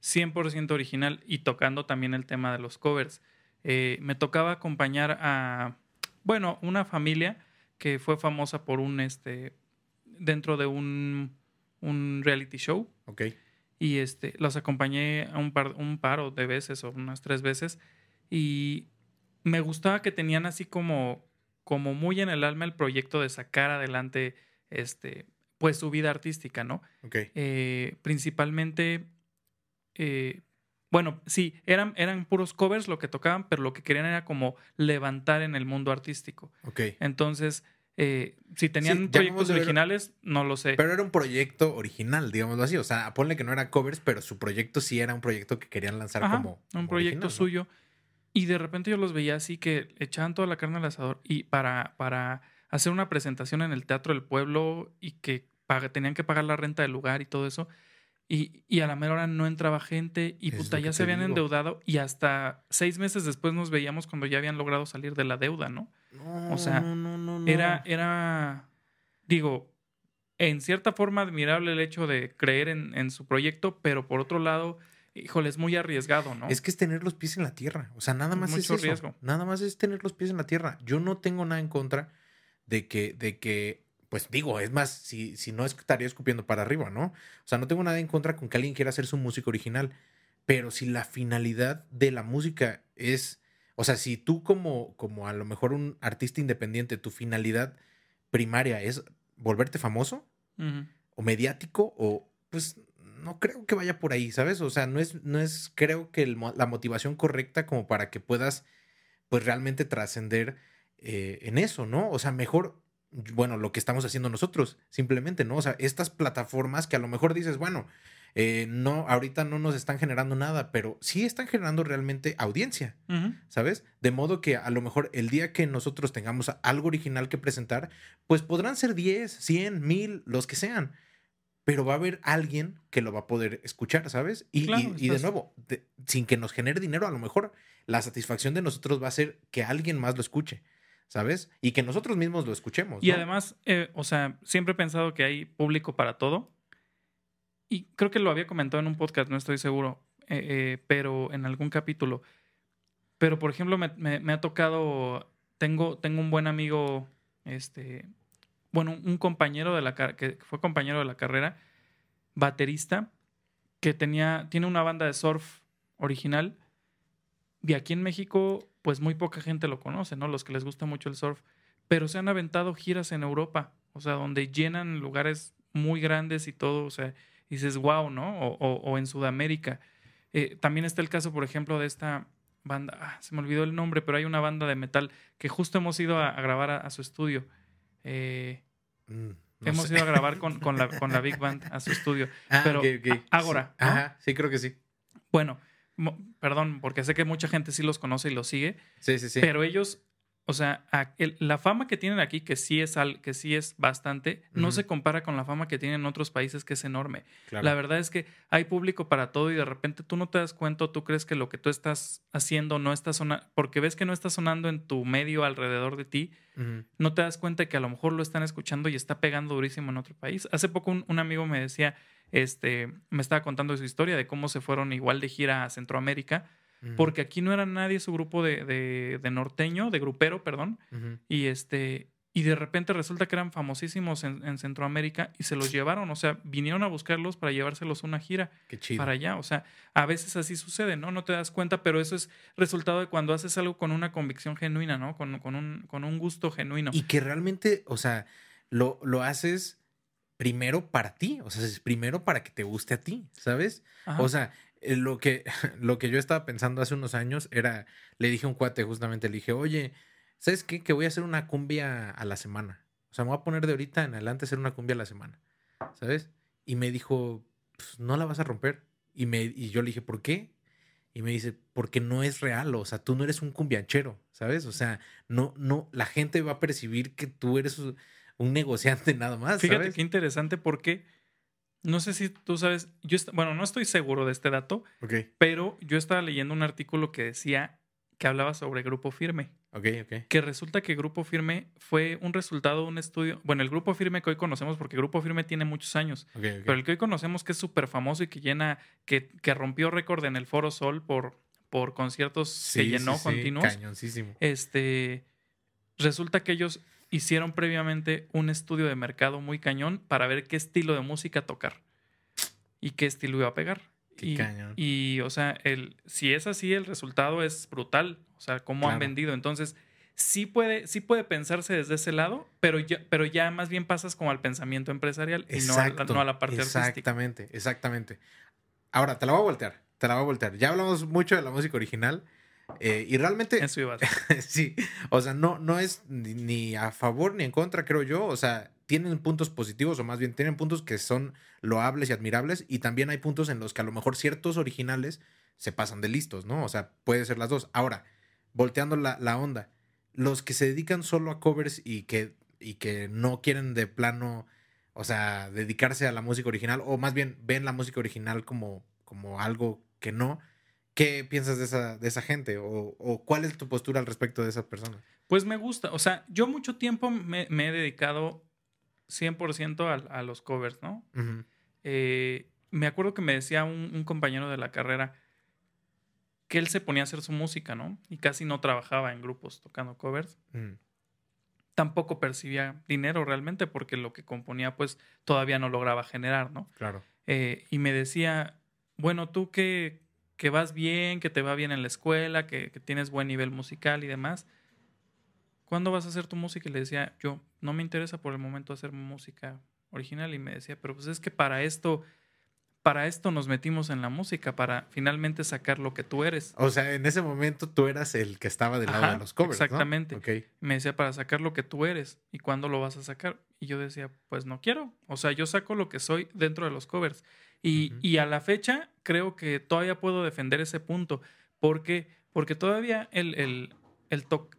100% original y tocando también el tema de los covers. Eh, me tocaba acompañar a, bueno, una familia que fue famosa por un, este, dentro de un, un reality show ok, y este, los acompañé a un par, un par o de veces o unas tres veces y me gustaba que tenían así como como muy en el alma el proyecto de sacar adelante este, pues su vida artística, ¿no? Ok. Eh, principalmente, eh, bueno, sí, eran, eran puros covers lo que tocaban, pero lo que querían era como levantar en el mundo artístico. Ok. Entonces, eh, si tenían Sí, proyectos originales, no lo sé. Pero era un proyecto original, digámoslo así. O sea, ponle que no era covers, pero su proyecto sí era un proyecto que querían lanzar Ajá, como. un como proyecto original, ¿no? suyo. Y de repente yo los veía así que echaban toda la carne al asador y para, para hacer una presentación en el Teatro del Pueblo y que tenían que pagar la renta del lugar y todo eso. Y, y a la mera hora no entraba gente y Es puta, ya se habían digo. endeudado y hasta seis meses después nos veíamos cuando ya habían logrado salir de la deuda, ¿no? O sea, No, no, no, no. Era, era, digo, en cierta forma admirable el hecho de creer en, en su proyecto, pero por otro lado, híjole, es muy arriesgado, ¿no? Es que es tener los pies en la tierra. O sea, nada más es eso. riesgo. Nada más es tener los pies en la tierra. Yo no tengo nada en contra de que, de que, pues digo, es más, si, si no estaría escupiendo para arriba, ¿no? O sea, no tengo nada en contra con que alguien quiera hacer su música original. Pero si la finalidad de la música es, o sea, si tú como, como a lo mejor un artista independiente, tu finalidad primaria es volverte famoso, o mediático o pues no creo que vaya por ahí, ¿sabes? O sea, no es, no es creo que el la motivación correcta como para que puedas pues realmente trascender eh, en eso, ¿no? O sea, mejor, bueno, lo que estamos haciendo nosotros, simplemente, ¿no? O sea, estas plataformas que a lo mejor dices, bueno, eh, no, ahorita no nos están generando nada, pero sí están generando realmente audiencia. ¿sabes? De modo que a lo mejor el día que nosotros tengamos algo original que presentar, pues podrán ser 10, 100, 1000, los que sean. Pero va a haber alguien que lo va a poder escuchar, ¿sabes? Y, Claro, y- y de nuevo, de- sin que nos genere dinero, a lo mejor la satisfacción de nosotros va a ser que alguien más lo escuche, ¿sabes? Y que nosotros mismos lo escuchemos. Y ¿no? además, eh, o sea, siempre he pensado que hay público para todo. Y creo que lo había comentado en un podcast, no estoy seguro, eh, eh, pero en algún capítulo. Pero, por ejemplo, me, me- me ha tocado, tengo, tengo un buen amigo, este, bueno, un compañero de la que fue compañero de la carrera, baterista, que tenía, tiene una banda de surf original. Y aquí en México, pues muy poca gente lo conoce, ¿no? Los que les gusta mucho el surf. Pero se han aventado giras en Europa, o sea, donde llenan lugares muy grandes y todo, o sea, y dices, wow, ¿no? O, o- o en Sudamérica. Eh, también está el caso, por ejemplo, de esta banda, ah, se me olvidó el nombre, pero hay una banda de metal que justo hemos ido a, a grabar a, a su estudio. Eh, Mm, no hemos sé. ido a grabar con, con la, con la Big Band a su estudio. Ah, pero ok, ok. a- Ágora, Sí. ¿no? Ajá, sí, creo que sí. Bueno, perdón, porque sé que mucha gente sí los conoce y los sigue, Sí, sí, sí. pero ellos, o sea, el- la fama que tienen aquí, que sí es, al, que sí es bastante, no se compara con la fama que tienen en otros países, que es enorme. Claro. La verdad es que hay público para todo y de repente tú no te das cuenta tú crees que lo que tú estás haciendo no está sonando, porque ves que no está sonando en tu medio alrededor de ti, no te das cuenta que a lo mejor lo están escuchando y está pegando durísimo en otro país. Hace poco un, un amigo me decía, este, me estaba contando su historia de cómo se fueron igual de gira a Centroamérica, Porque aquí no era nadie su grupo de, de, de norteño, de grupero, perdón, y este, y de repente resulta que eran famosísimos en, en Centroamérica y se los llevaron, o sea, vinieron a buscarlos para llevárselos a una gira Qué chido. para allá. O sea, a veces así sucede, ¿no? No te das cuenta, pero eso es resultado de cuando haces algo con una convicción genuina, ¿no? Con, con, un, con un gusto genuino. Y que realmente, o sea, lo, lo haces primero para ti, o sea, es primero para que te guste a ti, ¿sabes? Ajá. O sea, lo que, lo que yo estaba pensando hace unos años era, le dije a un cuate justamente, le dije, oye, ¿sabes qué? Que voy a hacer una cumbia a la semana. O sea, me voy a poner de ahorita en adelante a hacer una cumbia a la semana, ¿sabes? Y me dijo, pues no la vas a romper. Y, me, y yo le dije, ¿por qué? Y me dice, porque no es real, o sea, tú no eres un cumbianchero, ¿sabes? O sea, no, no, la gente va a percibir que tú eres un negociante nada más, Fíjate ¿sabes? qué interesante porque no sé si tú sabes, yo bueno, no estoy seguro de este dato, pero yo estaba leyendo un artículo que decía que hablaba sobre Grupo Firme, ok, ok. que resulta que Grupo Firme fue un resultado de un estudio, bueno, el Grupo Firme que hoy conocemos, porque Grupo Firme tiene muchos años, pero el que hoy conocemos que es súper famoso y que llena, que, que rompió récord en el Foro Sol por, por conciertos que llenó sí, sí, continuos. Cañoncísimo. Este resulta que ellos hicieron previamente un estudio de mercado muy cañón para ver qué estilo de música tocar y qué estilo iba a pegar. Qué y, cañón. y, o sea, el, si es así, el resultado es brutal. O sea, cómo han vendido. Entonces, sí puede, sí puede pensarse desde ese lado, pero ya, pero ya más bien pasas como al pensamiento empresarial y no a, la, no a la parte artística. Exactamente, exactamente. Ahora, te la voy a voltear, te la voy a voltear. Ya hablamos mucho de la música original eh, y realmente... A ser. sí, o sea, no, no es ni, ni a favor ni en contra, creo yo. O sea, tienen puntos positivos o más bien tienen puntos que son loables y admirables y también hay puntos en los que a lo mejor ciertos originales se pasan de listos, ¿no? O sea, puede ser las dos. Ahora, volteando la, la onda, los que se dedican solo a covers y que, y que no quieren de plano, o sea, dedicarse a la música original, o más bien ven la música original como, como algo que no, ¿qué piensas de esa, de esa gente? O, o cuál es tu postura al respecto de esas personas? Pues me gusta, o sea, yo mucho tiempo me, me he dedicado 100% a, a, los covers, ¿no? Eh, me acuerdo que me decía un, un compañero de la carrera que él se ponía a hacer su música, ¿no? Y casi no trabajaba en grupos tocando covers. Ujú. Tampoco percibía dinero realmente porque lo que componía pues todavía no lograba generar, ¿no? Claro. Eh, y me decía, bueno, tú que, que vas bien, que te va bien en la escuela, que, que tienes buen nivel musical y demás, ¿cuándo vas a hacer tu música? Y le decía, yo, no me interesa por el momento hacer música original. Y me decía, pero pues es que para esto, para esto nos metimos en la música, para finalmente sacar lo que tú eres. O sea, en ese momento tú eras el que estaba del lado Ajá, de los covers. ¿no? exactamente. Ok. Y me decía, para sacar lo que tú eres. ¿Y cuándo lo vas a sacar? Y yo decía, pues no quiero. O sea, yo saco lo que soy dentro de los covers. Y, a la fecha creo que todavía puedo defender ese punto. Porque, porque todavía el, el, el toc...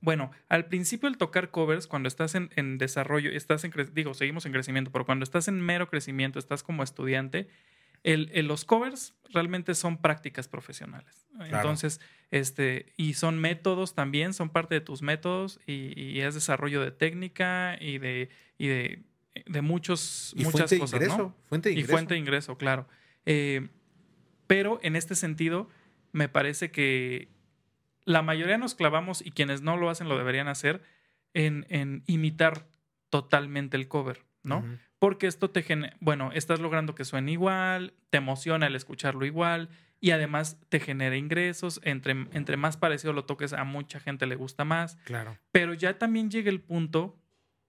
Bueno, al principio el tocar covers, cuando estás en, en desarrollo, estás en, digo, seguimos en crecimiento, pero cuando estás en mero crecimiento, estás como estudiante, el, el- los covers realmente son prácticas profesionales. Entonces, este, y son métodos también, son parte de tus métodos y, y es desarrollo de técnica y de, y de, de muchos, Y muchas fuente de cosas, ingreso. ¿no? Fuente de Y ingreso. fuente de ingreso, claro. Eh, pero en este sentido, me parece que la mayoría nos clavamos y quienes no lo hacen lo deberían hacer en, en imitar totalmente el cover, ¿no? Porque esto te genera, bueno, estás logrando que suene igual, te emociona el escucharlo igual y además te genera ingresos. Entre, entre más parecido lo toques, a mucha gente le gusta más. Claro. Pero ya también llega el punto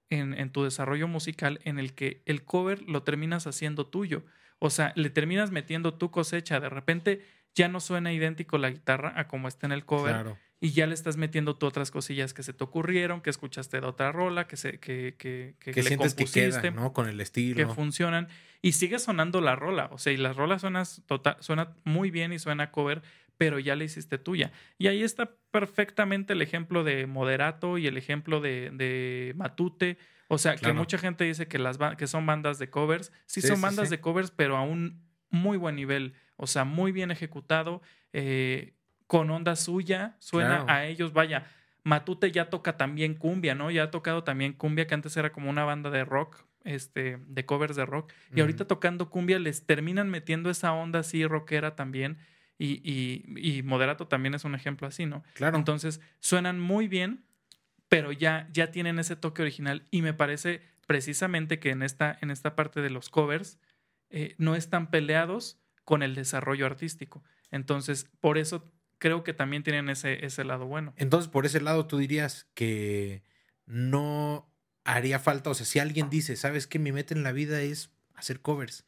en, en tu desarrollo musical en el que el cover lo terminas haciendo tuyo. O sea, le terminas metiendo tu cosecha. De repente ya no suena idéntico la guitarra a como está en el cover Claro. y ya le estás metiendo tú otras cosillas que se te ocurrieron, que escuchaste de otra rola, que, se, que, que, que, Que le sientes que compusiste queda, ¿no? Con el que estilo. funcionan y sigue sonando la rola. O sea, y la rola suena, total, suena muy bien y suena cover, pero ya la hiciste tuya. Y ahí está perfectamente el ejemplo de Moderato y el ejemplo de, de Matute. O sea, que mucha gente dice que, las, que son bandas de covers. Sí, Sí, son sí, bandas sí. de covers, pero a un muy buen nivel. O sea, muy bien ejecutado, eh, con onda suya. Suena Claro. a ellos, vaya. Matute ya toca también cumbia, ¿no? Ya ha tocado también cumbia, que antes era como una banda de rock, este, de covers de rock. Y ahorita tocando cumbia les terminan metiendo esa onda así rockera también. Y, y, y Moderato también es un ejemplo así, ¿no? Claro. Entonces suenan muy bien, pero ya, ya tienen ese toque original. Y me parece precisamente que en esta, en esta parte de los covers eh, no están peleados con el desarrollo artístico. Entonces, por eso creo que también tienen ese, ese lado bueno. Entonces, por ese lado, tú dirías que no haría falta, o sea, si alguien dice, ¿sabes qué? Mi meta en la vida es hacer covers,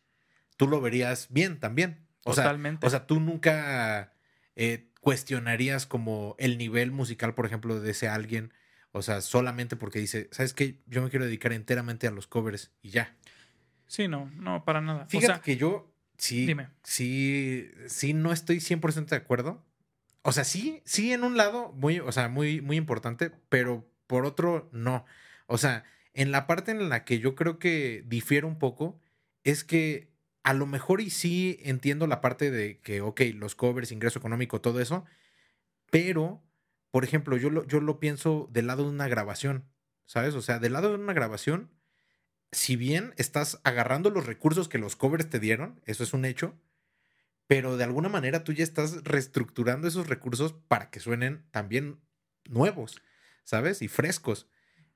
tú lo verías bien también. O sea, Totalmente. o sea, tú nunca eh, cuestionarías como el nivel musical, por ejemplo, de ese alguien. O sea, solamente porque dice, ¿sabes qué? Yo me quiero dedicar enteramente a los covers y ya. sí, no, no, para nada. Fíjate o sea, que yo sí, dime. sí, sí no estoy 100% de acuerdo. O sea, sí, sí en un lado, muy, o sea, muy, muy importante, pero por otro, no. O sea, en la parte en la que yo creo que difiere un poco es que a lo mejor y sí entiendo la parte de que, ok, los covers, ingreso económico, todo eso, pero, por ejemplo, yo lo, yo lo pienso del lado de una grabación, ¿sabes? O sea, del lado de una grabación, si bien estás agarrando los recursos que los covers te dieron, eso es un hecho, pero de alguna manera tú ya estás reestructurando esos recursos para que suenen también nuevos, ¿sabes? Y frescos.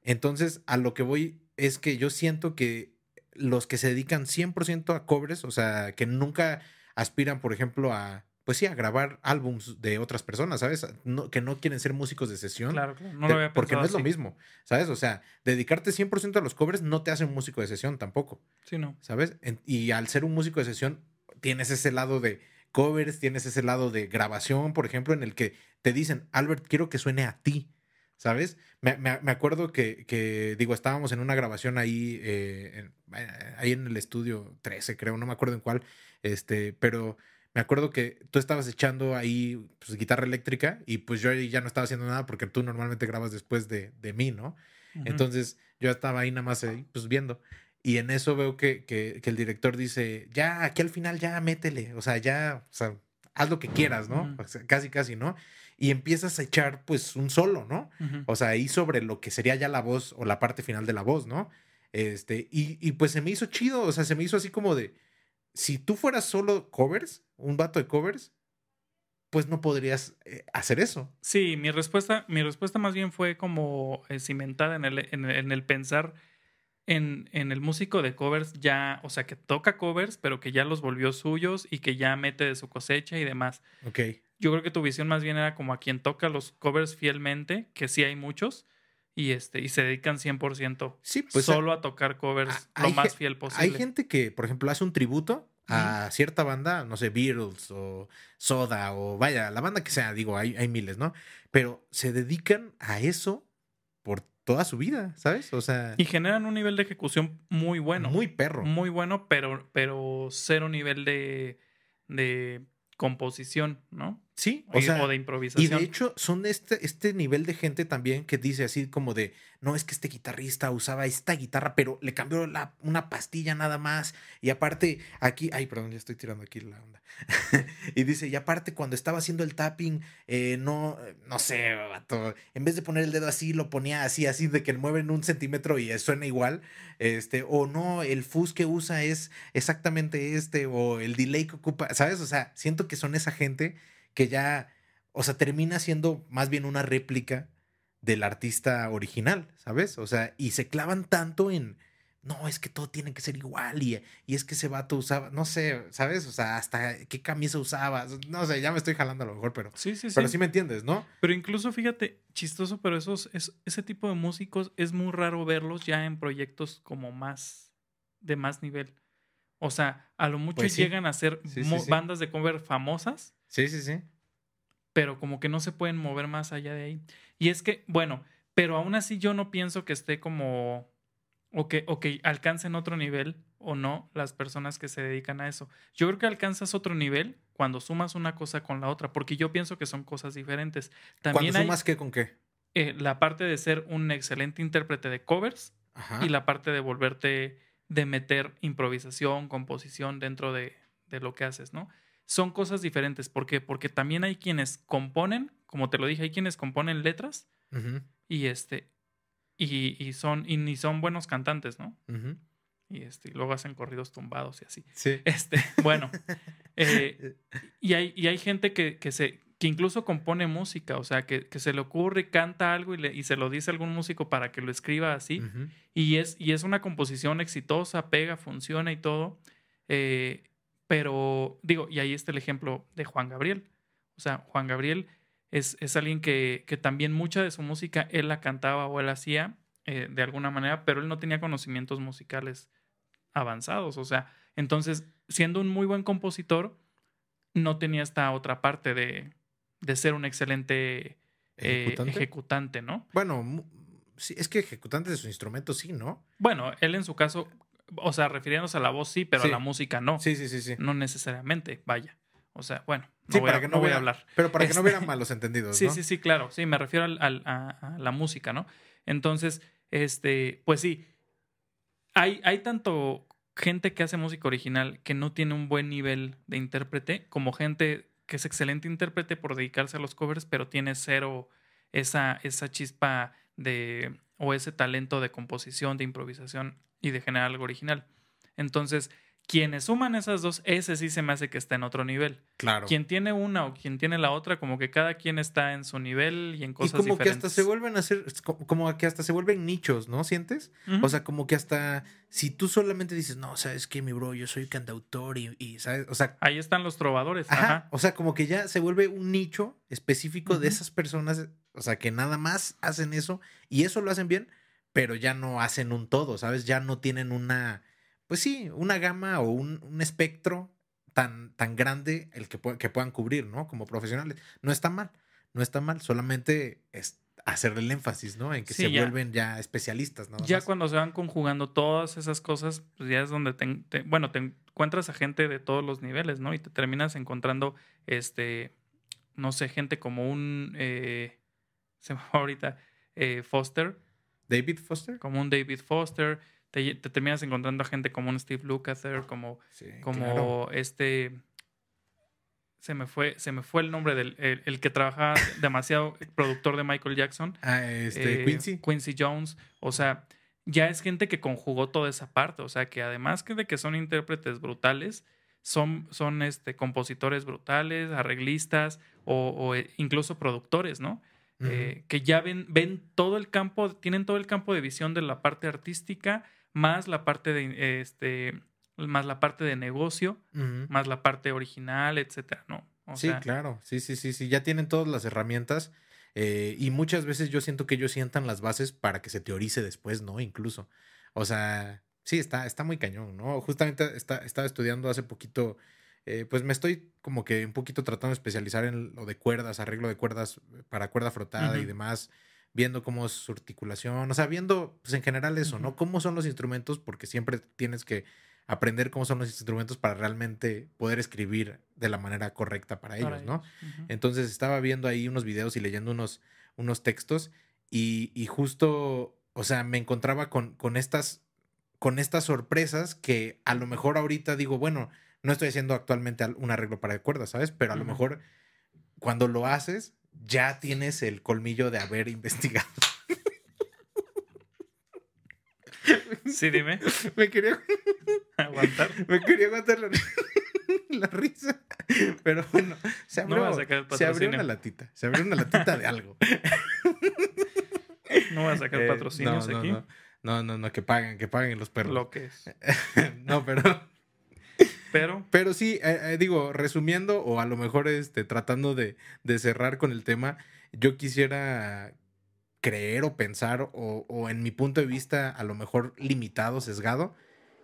Entonces, a lo que voy es que yo siento que los que se dedican 100% a covers, o sea, que nunca aspiran, por ejemplo, a pues sí, a grabar álbums de otras personas, ¿sabes? No, que no quieren ser músicos de sesión. Claro, claro. No lo había porque no es lo mismo, ¿sabes? O sea, dedicarte 100% a los covers no te hace un músico de sesión tampoco, Sí, no. ¿sabes? En- y al ser un músico de sesión, tienes ese lado de covers, tienes ese lado de grabación, por ejemplo, en el que te dicen, Albert, quiero que suene a ti, ¿sabes? Me, me- me acuerdo que, que, digo, estábamos en una grabación ahí, eh, en, ahí en el estudio 13, creo, no me acuerdo en cuál, este, pero me acuerdo que tú estabas echando ahí pues, guitarra eléctrica y pues yo ya no estaba haciendo nada porque tú normalmente grabas después de, de mí, ¿no? Entonces yo estaba ahí nada más ahí, pues viendo. Y en eso veo que, que- que el director dice, ya, aquí al final ya métele, o sea, ya, o sea, haz lo que quieras, ¿no? Ujú. O sea, casi, casi, ¿no? Y empiezas a echar pues un solo, ¿no? O sea, ahí sobre lo que sería ya la voz o la parte final de la voz, ¿no? Este, y, y pues se me hizo chido, o sea, se me hizo así como de, si tú fueras solo covers, un vato de covers, pues no podrías eh, hacer eso. Sí, mi respuesta, mi respuesta más bien fue como eh, cimentada en el, en el, en el pensar en, en el músico de covers ya, o sea, que toca covers, pero que ya los volvió suyos y que ya mete de su cosecha y demás. Ok. Yo creo que tu visión más bien era como a quien toca los covers fielmente, que sí hay muchos, y este, y se dedican 100% Sí, pues solo a tocar covers lo más fiel posible. Hay gente que, por ejemplo, hace un tributo a cierta banda, no sé, Beatles o Soda o vaya, la banda que sea, digo, hay, hay miles, ¿no? Pero se dedican a eso por toda su vida, ¿sabes? O sea, Y generan un nivel de ejecución muy bueno. muy perro. Muy bueno, pero, pero cero nivel de, de composición, ¿no? Sí, O, o sea, o de y improvisación. de hecho son este, este nivel de gente también que dice así como de, no, es que este guitarrista usaba esta guitarra, pero le cambió la, una pastilla nada más. Y aparte, aquí, ay, perdón, ya estoy tirando aquí la onda. y dice, y aparte cuando estaba haciendo el tapping, eh, no, no sé, vato, en vez de poner el dedo así, lo ponía así, así, de que mueven un centímetro y suena igual. Este, o no, el fuzz que usa es exactamente este, o el delay que ocupa, ¿sabes? O sea, siento que son esa gente que ya, o sea, termina siendo más bien una réplica del artista original, ¿sabes? O sea, y se clavan tanto en, no, es que todo tiene que ser igual y, y es que ese vato usaba, no sé, ¿sabes? O sea, hasta qué camisa usaba, no sé, ya me estoy jalando a lo mejor, pero, Sí, sí, sí. pero sí me entiendes, ¿no? Pero incluso, fíjate, chistoso, pero esos, es, ese tipo de músicos es muy raro verlos ya en proyectos como más, de más nivel. O sea, a lo mucho Pues sí. llegan a ser Sí, sí, bandas de cover famosas, Sí, sí, sí. pero como que no se pueden mover más allá de ahí. Y es que, bueno, pero aún así yo no pienso que esté como, o que, o que alcancen otro nivel o no las personas que se dedican a eso. Yo creo que alcanzas otro nivel cuando sumas una cosa con la otra, porque yo pienso que son cosas diferentes. También Cuando hay sumas qué con qué. eh, la parte de ser un excelente intérprete de covers Ajá. y la parte de volverte, de meter improvisación, composición dentro de, de lo que haces, ¿no? Son cosas diferentes. ¿Por qué? Porque también hay quienes componen, como te lo dije, hay quienes componen letras y este y, y son y ni son buenos cantantes, ¿no? Y este y luego hacen corridos tumbados y así. Sí. Este, bueno, eh, y hay y hay gente que, que se que incluso compone música, o sea, que, que se le ocurre, canta algo y, le- y se lo dice a algún músico para que lo escriba así. Y es, y es una composición exitosa, pega, funciona y todo. Eh, pero, digo, y ahí está el ejemplo de Juan Gabriel. O sea, Juan Gabriel es, es alguien que, que también mucha de su música él la cantaba o él hacía eh, de alguna manera, pero él no tenía conocimientos musicales avanzados. O sea, entonces, siendo un muy buen compositor, no tenía esta otra parte de, de ser un excelente eh, ¿Ejecutante? ejecutante, ¿no? Bueno, sí, es que ejecutantes de su instrumento sí, ¿no? Bueno, él en su caso, o sea, refiriéndose a la voz sí, pero Sí. a la música no. Sí, sí, sí, sí. No necesariamente, vaya. O sea, bueno, no, Sí, voy, para a, que no no voy a hubiera- hablar. Pero para que no Este- hubieran malos entendidos, Sí, ¿no? sí, sí, claro. Sí, me refiero al- al- a, a la música, ¿no? Entonces, este, pues sí, hay, hay tanto gente que hace música original que no tiene un buen nivel de intérprete, como gente que es excelente intérprete por dedicarse a los covers, pero tiene cero esa, esa chispa de, o ese talento de composición, de improvisación y de generar algo original. Entonces, quienes suman esas dos, ese sí se me hace que está en otro nivel. Claro. Quien tiene una o quien tiene la otra, como que cada quien está en su nivel y en Y cosas como que hasta se vuelven a hacer, como que hasta se vuelven nichos, ¿no? ¿Sientes? O sea, como que hasta si tú solamente dices, no, sabes que mi bro, yo soy cantautor y, y, ¿sabes? O sea, Ahí están los trovadores. ajá, Ajá. o sea, como que ya se vuelve un nicho específico de esas personas, o sea, que nada más hacen eso y eso lo hacen bien, pero ya no hacen un todo, ¿sabes? Ya no tienen una, pues sí, una gama o un, un espectro tan, tan grande el que, que puedan cubrir, ¿no? Como profesionales. No está mal, no está mal, solamente es hacerle el énfasis, ¿no? En que Sí, se ya. vuelven ya especialistas, ¿no? Ya cuando se van conjugando todas esas cosas, pues ya es donde te, te- bueno, te encuentras a gente de todos los niveles, ¿no? Y te terminas encontrando, este, no sé, gente como un, eh, se me va ahorita, eh, Foster, David Foster. como un David Foster, te, te terminas encontrando a gente como un Steve Lukather, como, Sí, como claro. este, se me fue, se me fue el nombre del, el, el que trabajaba demasiado, productor de Michael Jackson. Ah, este, eh, Quincy. Quincy Jones. O sea, ya es gente que conjugó toda esa parte. O sea, que además que de que son intérpretes brutales, son, son este, compositores brutales, arreglistas o, o, eh, incluso productores, ¿no? Eh, que ya ven, ven todo el campo, tienen todo el campo de visión de la parte artística, más la parte de este, más la parte de negocio, más la parte original, etcétera, ¿no? O sí, sea, claro, sí, sí, sí, sí, ya tienen todas las herramientas eh, y muchas veces yo siento que ellos sientan las bases para que se teorice después, ¿no? Incluso, o sea, sí, está, está muy cañón, ¿no? Justamente está, estaba estudiando hace poquito, eh, pues me estoy como que un poquito tratando de especializar en lo de cuerdas, arreglo de cuerdas para cuerda frotada y demás, viendo cómo es su articulación, o sea, viendo, pues en general eso, ¿no? Cómo son los instrumentos, porque siempre tienes que aprender cómo son los instrumentos para realmente poder escribir de la manera correcta para ellos, ¿no? Entonces estaba viendo ahí unos videos y leyendo unos, unos textos y, y justo, o sea, me encontraba con, con, estas, con estas sorpresas que a lo mejor ahorita digo, bueno, no estoy haciendo actualmente al- un arreglo para cuerdas, ¿sabes? Pero a lo mejor cuando lo haces ya tienes el colmillo de haber investigado. Sí, dime. me quería Aguantar. Me quería aguantar la, la risa. Pero bueno, se abrió, se abrió una latita. Se abrió una latita de algo. No voy a sacar Eh, patrocinios no, no, aquí. No, no, no, no, que paguen, que paguen los perros. Lo que es. no, pero, Pero, pero sí, eh, eh, digo, resumiendo, o a lo mejor este, tratando de, de cerrar con el tema, yo quisiera creer o pensar, o, o en mi punto de vista, a lo mejor limitado, sesgado,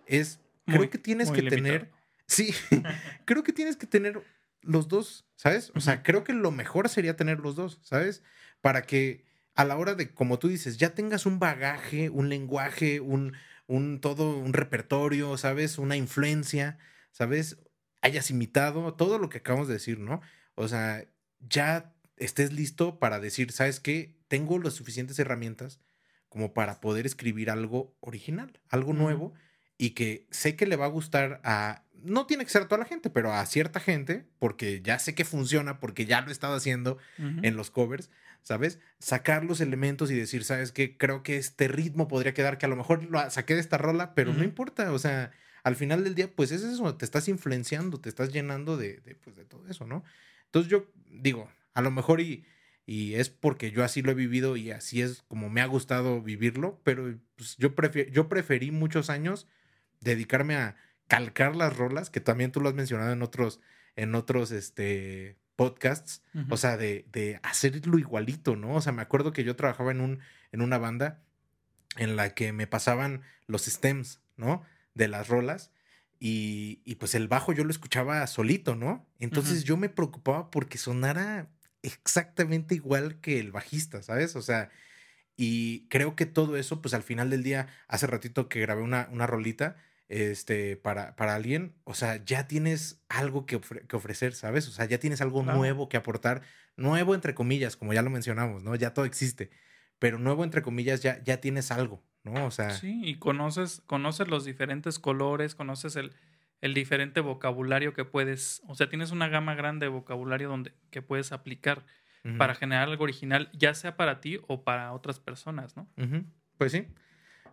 es creo Muy- que tienes que limitado. tener. Sí, creo que tienes que tener los dos, ¿sabes? O sea, creo que lo mejor sería tener los dos, ¿sabes? Para que a la hora de, como tú dices, ya tengas un bagaje, un lenguaje, un, un todo, un repertorio, ¿sabes? Una influencia, ¿sabes? Hayas imitado todo lo que acabamos de decir, ¿no? O sea, ya estés listo para decir, ¿sabes qué? Tengo las suficientes herramientas como para poder escribir algo original, algo nuevo y que sé que le va a gustar a, no tiene que ser a toda la gente, pero a cierta gente, porque ya sé que funciona, porque ya lo he estado haciendo en los covers, ¿sabes? Sacar los elementos y decir, ¿sabes qué? Creo que este ritmo podría quedar, que a lo mejor lo saqué de esta rola, pero no importa, o sea, al final del día, pues es eso, te estás influenciando, te estás llenando de, de, pues, de todo eso, ¿no? Entonces yo digo, a lo mejor y, y es porque yo así lo he vivido y así es como me ha gustado vivirlo, pero pues, yo, yo preferí muchos años dedicarme a calcar las rolas, que también tú lo has mencionado en otros, en otros este, podcasts, o sea, de, de hacerlo igualito, ¿no? O sea, me acuerdo que yo trabajaba en, un, en una banda en la que me pasaban los stems, ¿no? De las rolas. Y, y pues el bajo yo lo escuchaba solito, ¿no? Entonces yo me preocupaba porque sonara exactamente igual que el bajista, ¿sabes? O sea, y creo que todo eso, pues al final del día, hace ratito que grabé una, una rolita este, para, para alguien, o sea, ya tienes algo que, ofre- que ofrecer, ¿sabes? O sea, ya tienes algo Claro. nuevo que aportar, nuevo entre comillas, como ya lo mencionamos, ¿no? Ya todo existe, pero nuevo entre comillas ya, ya tienes algo, ¿no? O sea, Sí, y conoces, conoces los diferentes colores, conoces el, el diferente vocabulario que puedes, o sea, tienes una gama grande de vocabulario donde, que puedes aplicar para generar algo original, ya sea para ti o para otras personas, ¿no? Pues sí.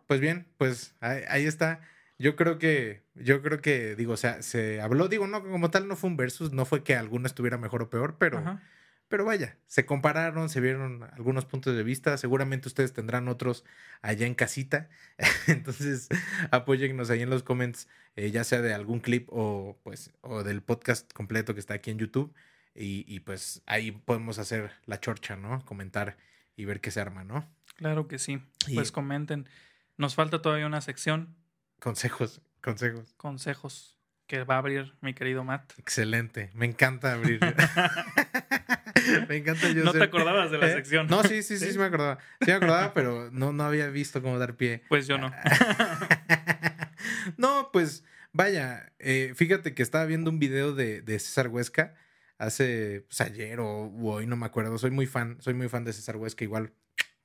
Pues bien, pues ahí, ahí está Yo creo que, yo creo que, digo, o sea, se habló, digo, no, como tal no fue un versus, no fue que alguno estuviera mejor o peor, pero. Pero vaya, se compararon, se vieron algunos puntos de vista, seguramente ustedes tendrán otros allá en casita, entonces apóyennos ahí en los comments, eh, ya sea de algún clip o pues, o del podcast completo que está aquí en YouTube, y, y pues ahí podemos hacer la chorcha, ¿no? Comentar y ver qué se arma, ¿no? Claro que sí. Y- Pues comenten. Nos falta todavía una sección, Consejos, consejos. consejos, que va a abrir mi querido Matt. Excelente, me encanta abrir. me encanta yo No te acordabas de la ¿Eh? sección. No, sí, sí, sí, ¿Sí? sí me acordaba. Sí me acordaba, pero no, no había visto cómo dar pie. Pues yo no. no, pues vaya, eh, fíjate que estaba viendo un video de, de César Huesca hace pues, ayer o hoy, no me acuerdo. Soy muy fan, soy muy fan de César Huesca, igual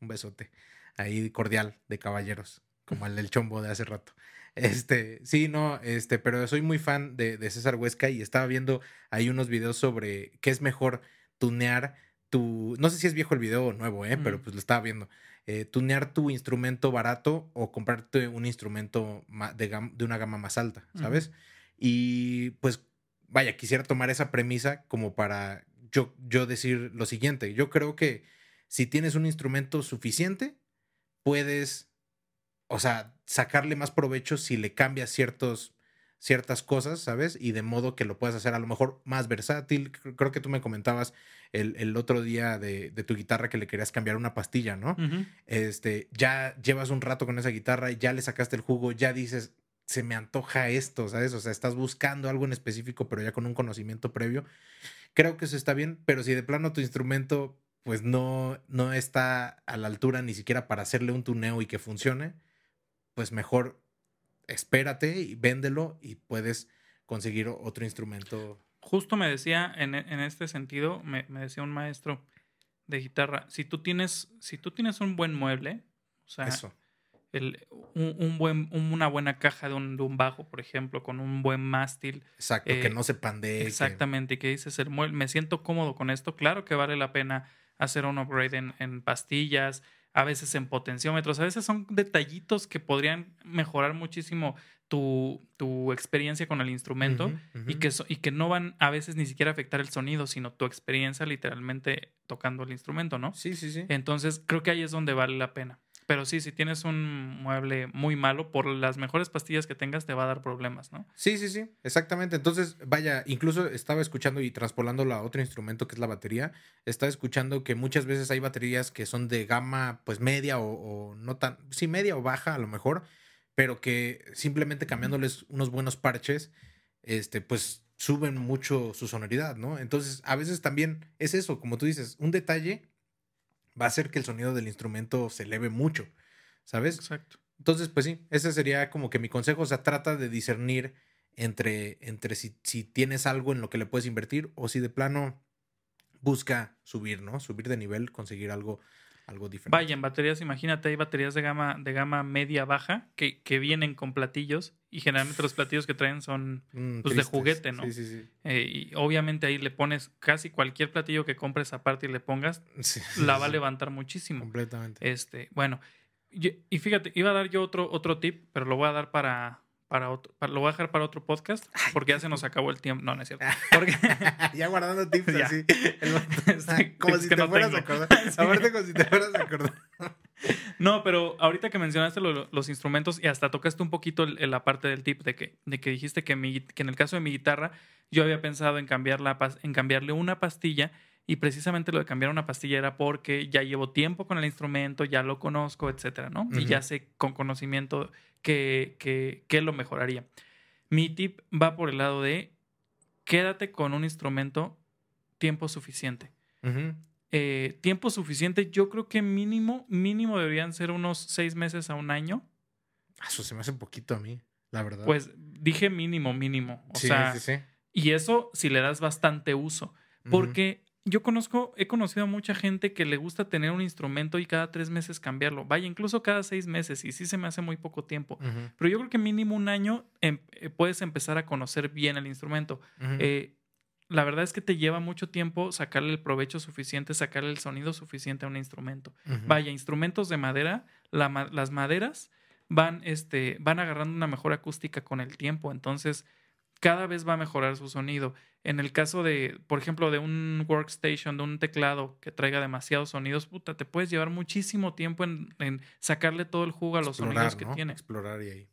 un besote ahí cordial de caballeros, como el del chombo de hace rato. Este, sí, no, este, pero soy muy fan de, de César Huesca y estaba viendo ahí unos videos sobre qué es mejor tunear tu, no sé si es viejo el video o nuevo, eh, pero Mm. pues lo estaba viendo. Eh, tunear tu instrumento barato o comprarte un instrumento de, gam- de una gama más alta, ¿sabes? Y pues, vaya, quisiera tomar esa premisa como para yo, yo decir lo siguiente. Yo creo que si tienes un instrumento suficiente, puedes, o sea, sacarle más provecho si le cambias ciertos, ciertas cosas, ¿sabes? Y de modo que lo puedas hacer a lo mejor más versátil. Cre- Creo que tú me comentabas el, el otro día de, de tu guitarra que le querías cambiar una pastilla, ¿no? Este, ya llevas un rato con esa guitarra y ya le sacaste el jugo, ya dices, se me antoja esto, ¿sabes? O sea, estás buscando algo en específico, pero ya con un conocimiento previo. Creo que eso está bien, pero si de plano tu instrumento pues no, no está a la altura ni siquiera para hacerle un tuneo y que funcione, pues mejor espérate y véndelo y puedes conseguir otro instrumento. Justo me decía, en, en este sentido, me, me decía un maestro de guitarra, si tú tienes, si tú tienes un buen mueble, o sea, Eso. el- un, un buen, una buena caja de un, de un bajo, por ejemplo, con un buen mástil, Exacto, eh, que no se pandee. que- exactamente, y que dices, el mueble, me siento cómodo con esto, claro que vale la pena hacer un upgrade en, en pastillas, a veces en potenciómetros, a veces son detallitos que podrían mejorar muchísimo tu, tu experiencia con el instrumento y, que, so- y que no van a veces ni siquiera a afectar el sonido, sino tu experiencia literalmente tocando el instrumento, ¿no? Sí, sí, sí. Entonces creo que ahí es donde vale la pena. Pero sí, si tienes un mueble muy malo, por las mejores pastillas que tengas te va a dar problemas, ¿no? Sí, sí, sí, exactamente. Entonces, vaya, incluso estaba escuchando y transpolándolo a otro instrumento que es la batería, estaba escuchando que muchas veces hay baterías que son de gama pues media o, o no tan, sí, media o baja a lo mejor, pero que simplemente cambiándoles unos buenos parches, este, pues suben mucho su sonoridad, ¿no? Entonces, a veces también es eso, como tú dices, un detalle va a hacer que el sonido del instrumento se eleve mucho, ¿sabes? Exacto. Entonces, pues sí, ese sería como que mi consejo. O sea, trata de discernir entre, entre si, si tienes algo en lo que le puedes invertir o si de plano busca subir, ¿no? Subir de nivel, conseguir algo, algo diferente. Vaya, en baterías, imagínate, hay baterías de gama, de gama media baja que, que vienen con platillos y generalmente los platillos que traen son Mm, pues, de juguete, ¿no? Sí, sí, sí. eh, y obviamente ahí le pones casi cualquier platillo que compres aparte y le pongas, Sí, la va a levantar muchísimo. Completamente. Este, bueno, y, y fíjate, iba a dar yo otro, otro tip, pero lo voy a dar para, para otro, para- lo voy a dejar para otro podcast, porque ya se nos acabó el tiempo. No, no es cierto. Porque, ya guardando tips Ya. así. El como si te no fueras a acordar. Sí. Aparte, como si te fueras a acordar. no, pero ahorita que mencionaste lo- los instrumentos y hasta tocaste un poquito el- el- la parte del tip de que, de que dijiste que, mi, que en el caso de mi guitarra yo había pensado en, cambiar la, pas- en cambiarle una pastilla y precisamente lo de cambiar una pastilla era porque ya llevo tiempo con el instrumento, ya lo conozco, etcétera, ¿no? Y Ujú. ya sé con conocimiento que, que, que lo mejoraría. Mi tip va por el lado de quédate con un instrumento tiempo suficiente. Ujú. Eh, tiempo suficiente, yo creo que mínimo, mínimo deberían ser unos seis meses a un año. Ah, Eso se me hace poquito a mí, la verdad. Pues dije mínimo, mínimo. O sí, sea, sí, sí. y eso si le das bastante uso. Porque yo conozco, he conocido a mucha gente que le gusta tener un instrumento y cada tres meses cambiarlo. Vaya, incluso cada seis meses. Y sí se me hace muy poco tiempo. Pero yo creo que mínimo un año em- eh, puedes empezar a conocer bien el instrumento. Eh, la verdad es que te lleva mucho tiempo sacarle el provecho suficiente, sacarle el sonido suficiente a un instrumento. Vaya, instrumentos de madera, la ma- las maderas van, este, van agarrando una mejor acústica con el tiempo. Entonces, cada vez va a mejorar su sonido. En el caso de, por ejemplo, de un workstation, de un teclado que traiga demasiados sonidos, puta, te puedes llevar muchísimo tiempo en, en sacarle todo el jugo a los Explorar, sonidos que ¿no? tiene. Explorar y ahí.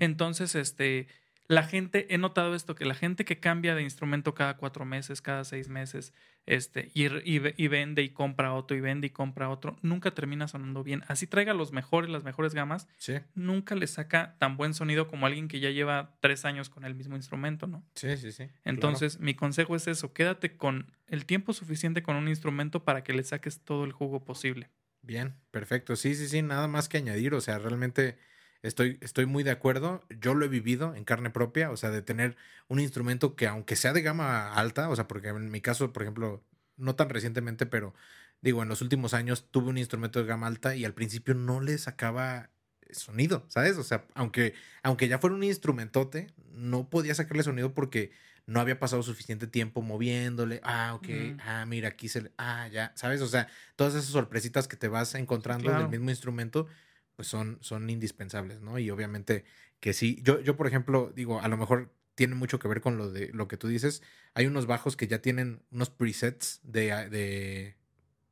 Entonces, este, la gente, he notado esto, que la gente que cambia de instrumento cada cuatro meses, cada seis meses, este, y, y y vende y compra otro, y vende y compra otro, nunca termina sonando bien. Así traiga los mejores, las mejores gamas, Sí, nunca le saca tan buen sonido como alguien que ya lleva tres años con el mismo instrumento, ¿no? sí, sí, sí. claro. Entonces, mi consejo es eso, quédate con el tiempo suficiente con un instrumento para que le saques todo el jugo posible. Bien, perfecto. Sí, sí, sí, nada más que añadir. O sea, realmente estoy, estoy muy de acuerdo. Yo lo he vivido en carne propia, o sea, de tener un instrumento que aunque sea de gama alta, o sea, porque en mi caso, por ejemplo, no tan recientemente, pero digo, en los últimos años tuve un instrumento de gama alta y al principio no le sacaba sonido, ¿sabes? O sea, aunque, aunque ya fuera un instrumentote, no podía sacarle sonido porque no había pasado suficiente tiempo moviéndole. Ah, ok. Mm. Ah, mira, aquí se le. Ah, ya. ¿Sabes? O sea, todas esas sorpresitas que te vas encontrando Claro. del mismo instrumento, pues son, son indispensables, ¿no? Y obviamente que sí. Yo, yo, por ejemplo, digo, a lo mejor tiene mucho que ver con lo de lo que tú dices. Hay unos bajos que ya tienen unos presets de, de,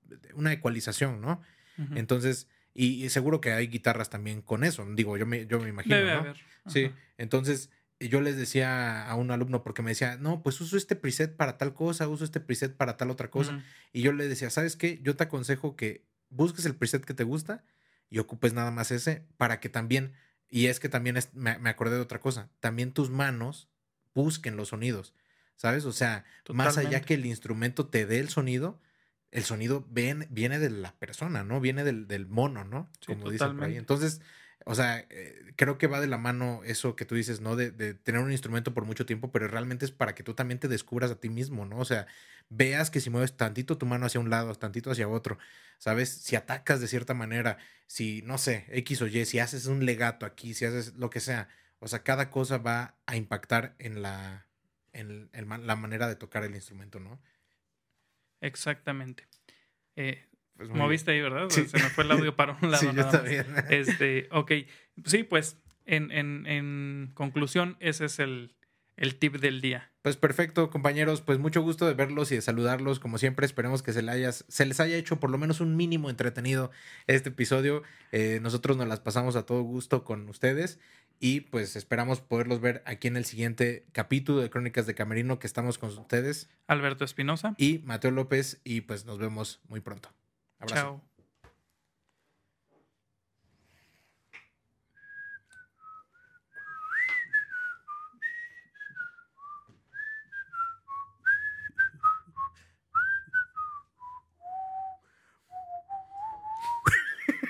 de una ecualización, ¿no? Entonces, y, y seguro que hay guitarras también con eso. Digo, yo me, yo me imagino. Debe ¿no? haber. Sí, entonces yo les decía a un alumno porque me decía, no, pues uso este preset para tal cosa, uso este preset para tal otra cosa. Y yo le decía, ¿sabes qué? Yo te aconsejo que busques el preset que te gusta y ocupes nada más ese para que también, y es que también es- me, me acordé de otra cosa, también tus manos busquen los sonidos, ¿sabes? O sea, más allá que el instrumento te dé el sonido, el sonido ven- viene de la persona, ¿no? Viene del, del mono, ¿no? Sí, Como dicen por ahí. Entonces, o sea, eh, creo que va de la mano eso que tú dices, ¿no? De, de tener un instrumento por mucho tiempo, pero realmente es para que tú también te descubras a ti mismo, ¿no? O sea, veas que si mueves tantito tu mano hacia un lado, tantito hacia otro, ¿sabes? Si atacas de cierta manera, si, no sé, X o Y, si haces un legato aquí, si haces lo que sea, o sea, cada cosa va a impactar en la, en ma- la manera de tocar el instrumento, ¿no? Exactamente. Eh, Pues moviste ahí, ¿verdad? Sí. Se me fue el audio para un lado. Sí, yo también. Este, ok. Sí, pues, en, en, en conclusión, ese es el, el tip del día. Pues perfecto, compañeros. Pues mucho gusto de verlos y de saludarlos. Como siempre, esperemos que se, le hayas, se les haya hecho por lo menos un mínimo entretenido este episodio. Eh, nosotros nos las pasamos a todo gusto con ustedes. Y pues esperamos poderlos ver aquí en el siguiente capítulo de Crónicas de Camerino que estamos con ustedes. Alberto Espinosa. Y Mateo López. Y pues nos vemos muy pronto. Abrazo. Chao.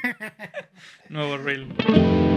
Nuevo reel.